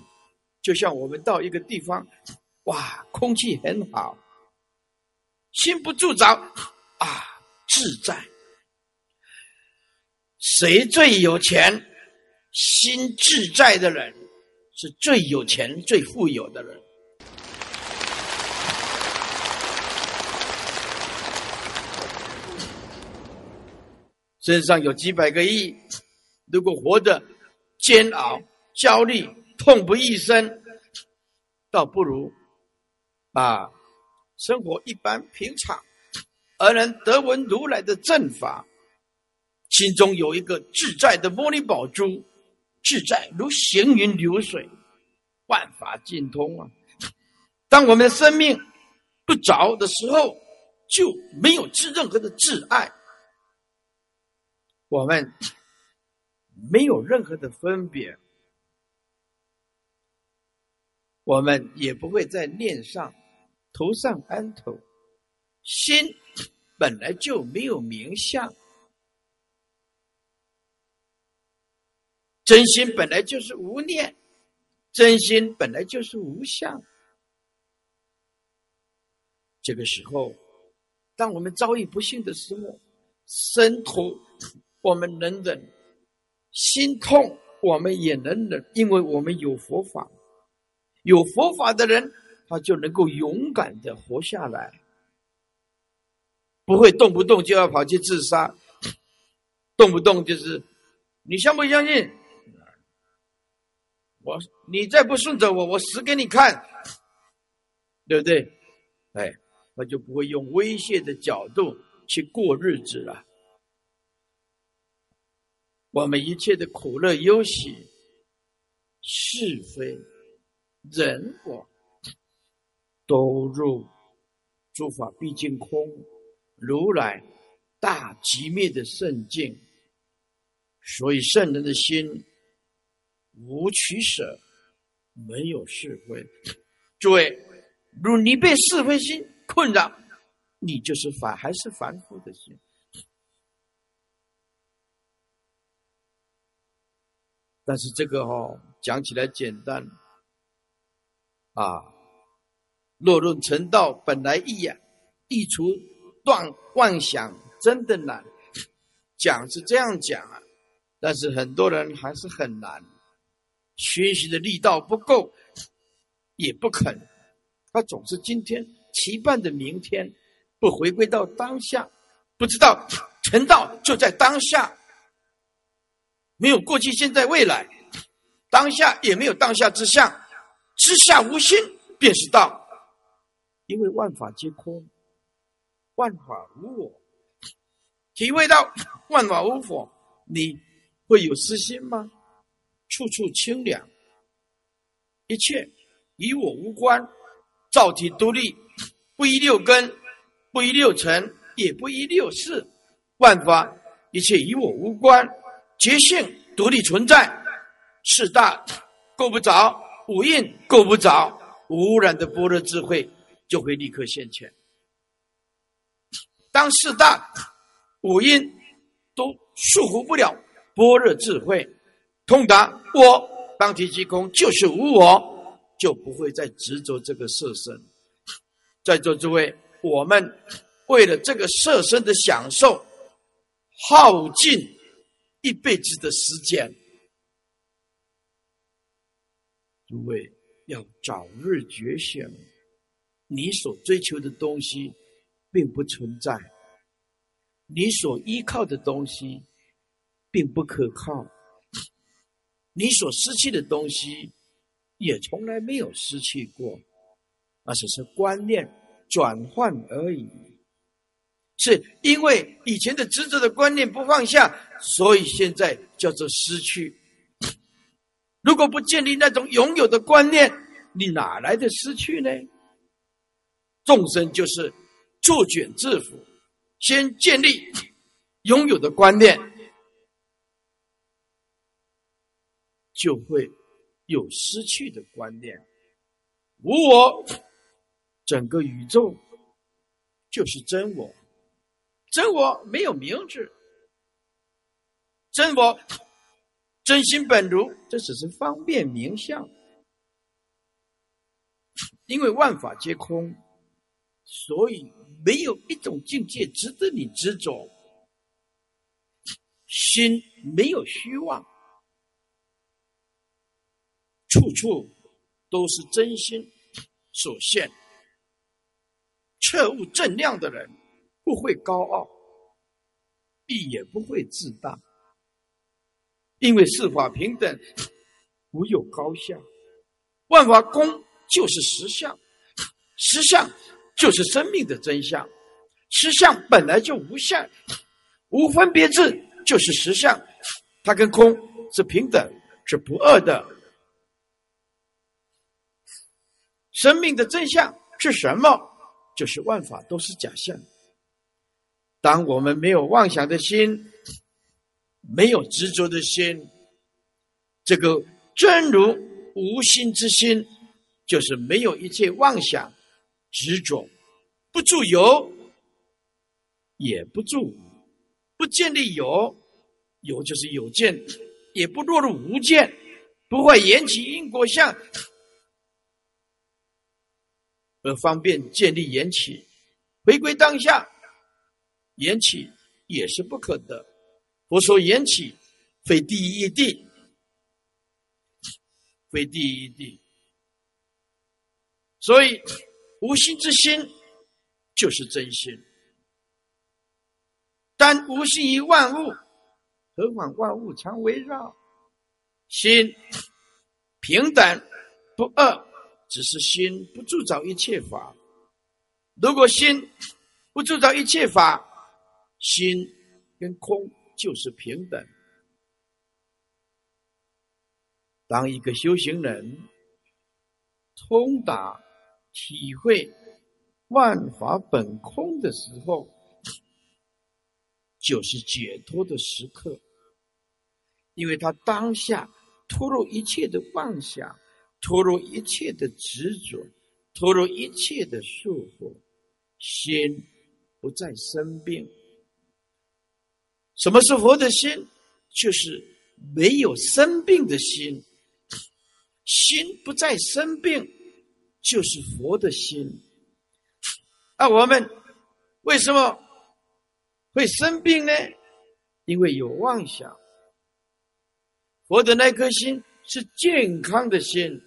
就像我们到一个地方，哇，空气很好，心不住着啊，自在。谁最有钱？心自在的人是最有钱、最富有的人。身上有几百个亿，如果活得煎熬、焦虑。痛不欲生，倒不如啊，生活一般平常，而能得闻如来的正法，心中有一个自在的玻璃宝珠，自在如行云流水，万法尽通啊！当我们的生命不着的时候，就没有自任何的挚爱，我们没有任何的分别。我们也不会在念上头上安头，心本来就没有名相，真心本来就是无念，真心本来就是无相。这个时候，当我们遭遇不幸的时候，身痛我们能忍，心痛我们也能忍，因为我们有佛法。有佛法的人，他就能够勇敢的活下来，不会动不动就要跑去自杀，动不动就是你相不相信？我你再不顺着我，我死给你看，对不对？哎，那就不会用威胁的角度去过日子了。我们一切的苦乐忧喜是非。人我都入诸法毕竟空，如来大极灭的圣境，所以圣人的心无取舍，没有是非。*laughs* 诸位，如你被是非心困扰，你就是凡还是凡夫的心。*laughs* 但是这个哦，讲起来简单。啊，若论成道本来易呀，易除断妄想真的难。*laughs* 讲是这样讲啊，但是很多人还是很难，学习的力道不够，也不肯。他总是今天期盼着明天，不回归到当下，不知道成道就在当下，没有过去、现在、未来，当下也没有当下之相。之下无心便是道，因为万法皆空，万法无我。体会到万法无我，你会有私心吗？处处清凉，一切与我无关，造体独立，不依六根，不依六尘，也不依六事。万法一切与我无关，觉性独立存在，四大够不着。五蕴够不着，无染的般若智慧就会立刻现前。当四大五蕴都束缚不了般若智慧，通达我当体即空，就是无我，就不会再执着这个色身。在座诸位，我们为了这个色身的享受，耗尽一辈子的时间。诸位要早日觉醒，你所追求的东西并不存在，你所依靠的东西并不可靠。你所失去的东西，也从来没有失去过，而只是观念转换而已。是因为以前的执着的观念不放下，所以现在叫做失去。如果不建立那种拥有的观念，你哪来的失去呢？众生就是作茧自缚，先建立拥有的观念。就会有失去的观念，无我，整个宇宙就是真我，真我没有名字，真我真心本如，这只是方便名相，因为万法皆空，所以没有一种境界值得你执着，心没有虚妄。处处都是真心所现，彻悟正量的人不会高傲，亦也不会自大，因为四法平等，无有高下，万法空就是实相，实相就是生命的真相，实相本来就无相，无分别智就是实相，它跟空是平等，是不二的。生命的真相是什么？就是万法都是假象。当我们没有妄想的心，没有执着的心，这个真如无心之心，就是没有一切妄想执着，不住有，也不住不建立有，有就是有见，也不落入无见，不会引起因果相。而方便建立缘起，回归当下，缘起也是不可得。佛说缘起非第一义谛，非第一义谛。所以无心之心就是真心，但无心于万物，何况万物常围绕心平等不二。只是心不铸造一切法，如果心不铸造一切法，心跟空就是平等。当一个修行人通达体会万法本空的时候，就是解脱的时刻，因为他当下脱入一切的妄想。脱入一切的执着，脱入一切的束缚，心不再生病。什么是佛的心？就是没有生病的心，心不再生病，就是佛的心。那我们为什么会生病呢？因为有妄想。佛的那颗心是健康的心。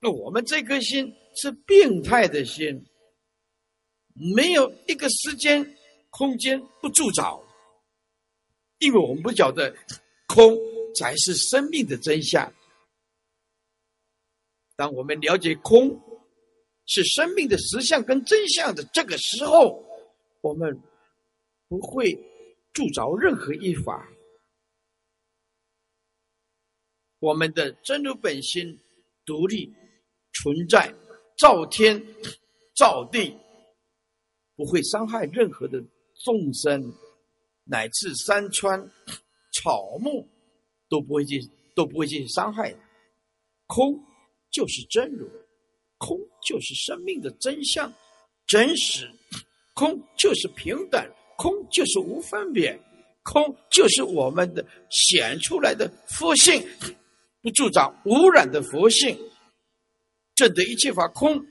那我们这颗心是病态的心，没有一个时间、空间不铸造，因为我们不晓得空才是生命的真相。当我们了解空是生命的实相跟真相的这个时候，我们不会铸造任何一法，我们的真如本心独立。存在，造天造地，不会伤害任何的众生，乃至山川草木都不会进都不会进行伤害的。空就是真如，空就是生命的真相、真实，空就是平等，空就是无分别，空就是我们的显出来的佛性，不助长污染的佛性。证得一切法空，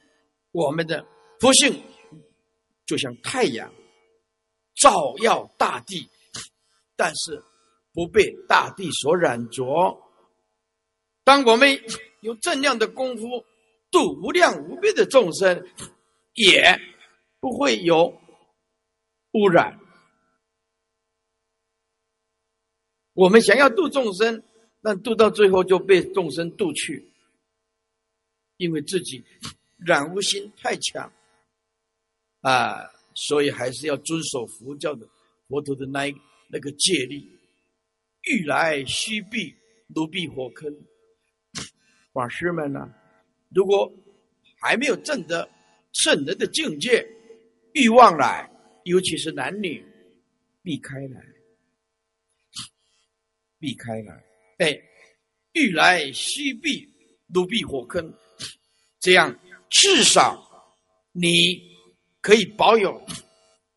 我们的佛性就像太阳，照耀大地，但是不被大地所染着。当我们有正量的功夫度无量无边的众生，也不会有污染。我们想要度众生，但度到最后就被众生度去，因为自己染污心太强啊，所以还是要遵守佛教的佛陀的那一那个戒律：欲来须避，如避火坑。法师们呢？如果还没有证得圣人的境界，欲望来，尤其是男女，避开来，避开来。哎，欲来须避，如避火坑。这样至少你可以保有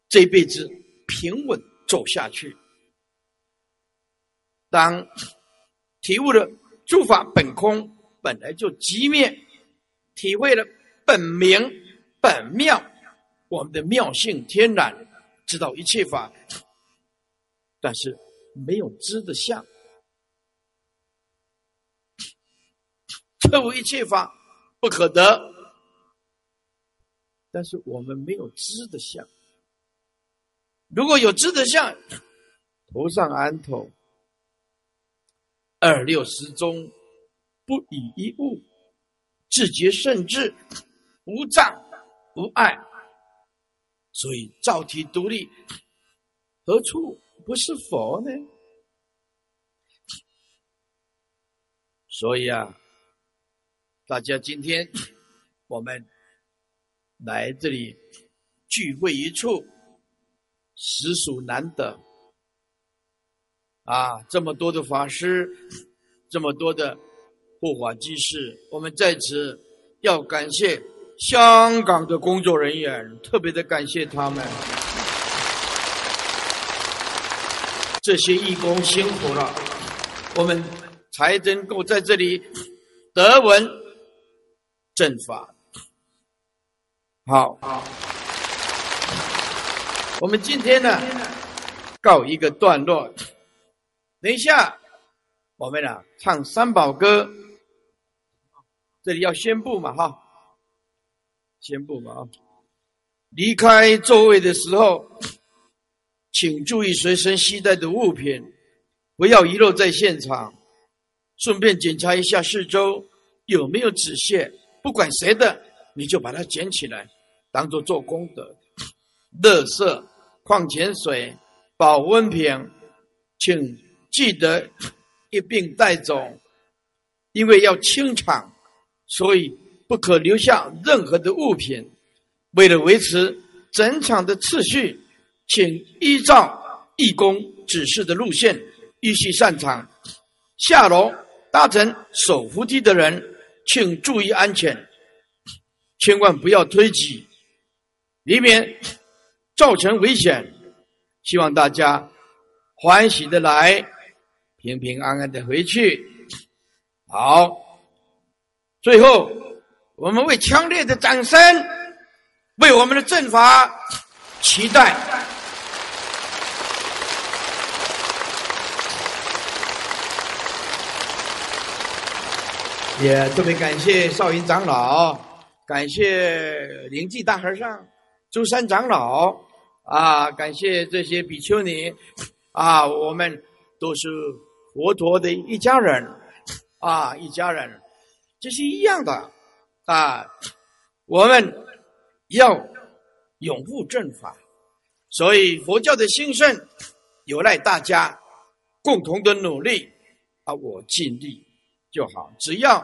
这辈子平稳走下去。当体悟了诸法本空。本来就寂灭，体会了本明本妙，我们的妙性天然，知道一切法，但是没有知的相，*laughs* 彻悟一切法不可得，但是我们没有知的相。如果有知的相，头上安头，二六时中。不以一物，自觉甚至无障无碍，所以造体独立，何处不是佛呢？所以啊，大家今天我们来这里聚会一处，实属难得啊！这么多的法师，这么多的。护法居士，我们在此要感谢香港的工作人员，特别的感谢他们，这些义工辛苦了，我们才能够在这里得闻正法。好，我们今天呢告一个段落，等一下我们呢唱三宝歌。这里要宣布嘛，哈，宣布嘛啊！离开座位的时候，请注意随身携带的物品，不要遗落在现场。顺便检查一下四周有没有纸屑，不管谁的，你就把它捡起来，当做做功德。*coughs* 乐色、矿泉水、保温瓶，请记得 *coughs* 一并带走，因为要清场。所以不可留下任何的物品。为了维持整场的秩序，请依照义工指示的路线依序上场。下楼搭乘手扶梯的人，请注意安全，千万不要推挤，以免造成危险。希望大家欢喜的来，平平安安的回去。好。最后，我们为强烈的掌声，为我们的阵法期待。也特别感谢少云长老，感谢灵济大和尚、周山长老啊，感谢这些比丘尼啊，我们都是佛陀的一家人啊，一家人。这是一样的啊！我们要拥护正法，所以佛教的兴盛有赖大家共同的努力啊！我尽力就好，只要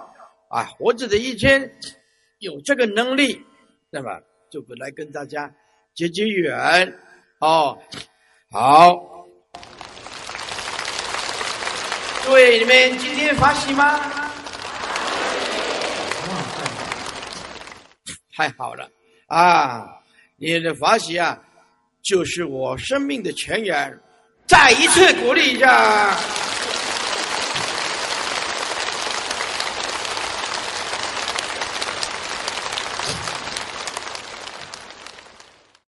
啊活着的一天有这个能力，那么就来跟大家结结缘哦。好，各位，你们今天发喜吗？太好了啊！你的法喜啊，就是我生命的泉源。再一次鼓励一下。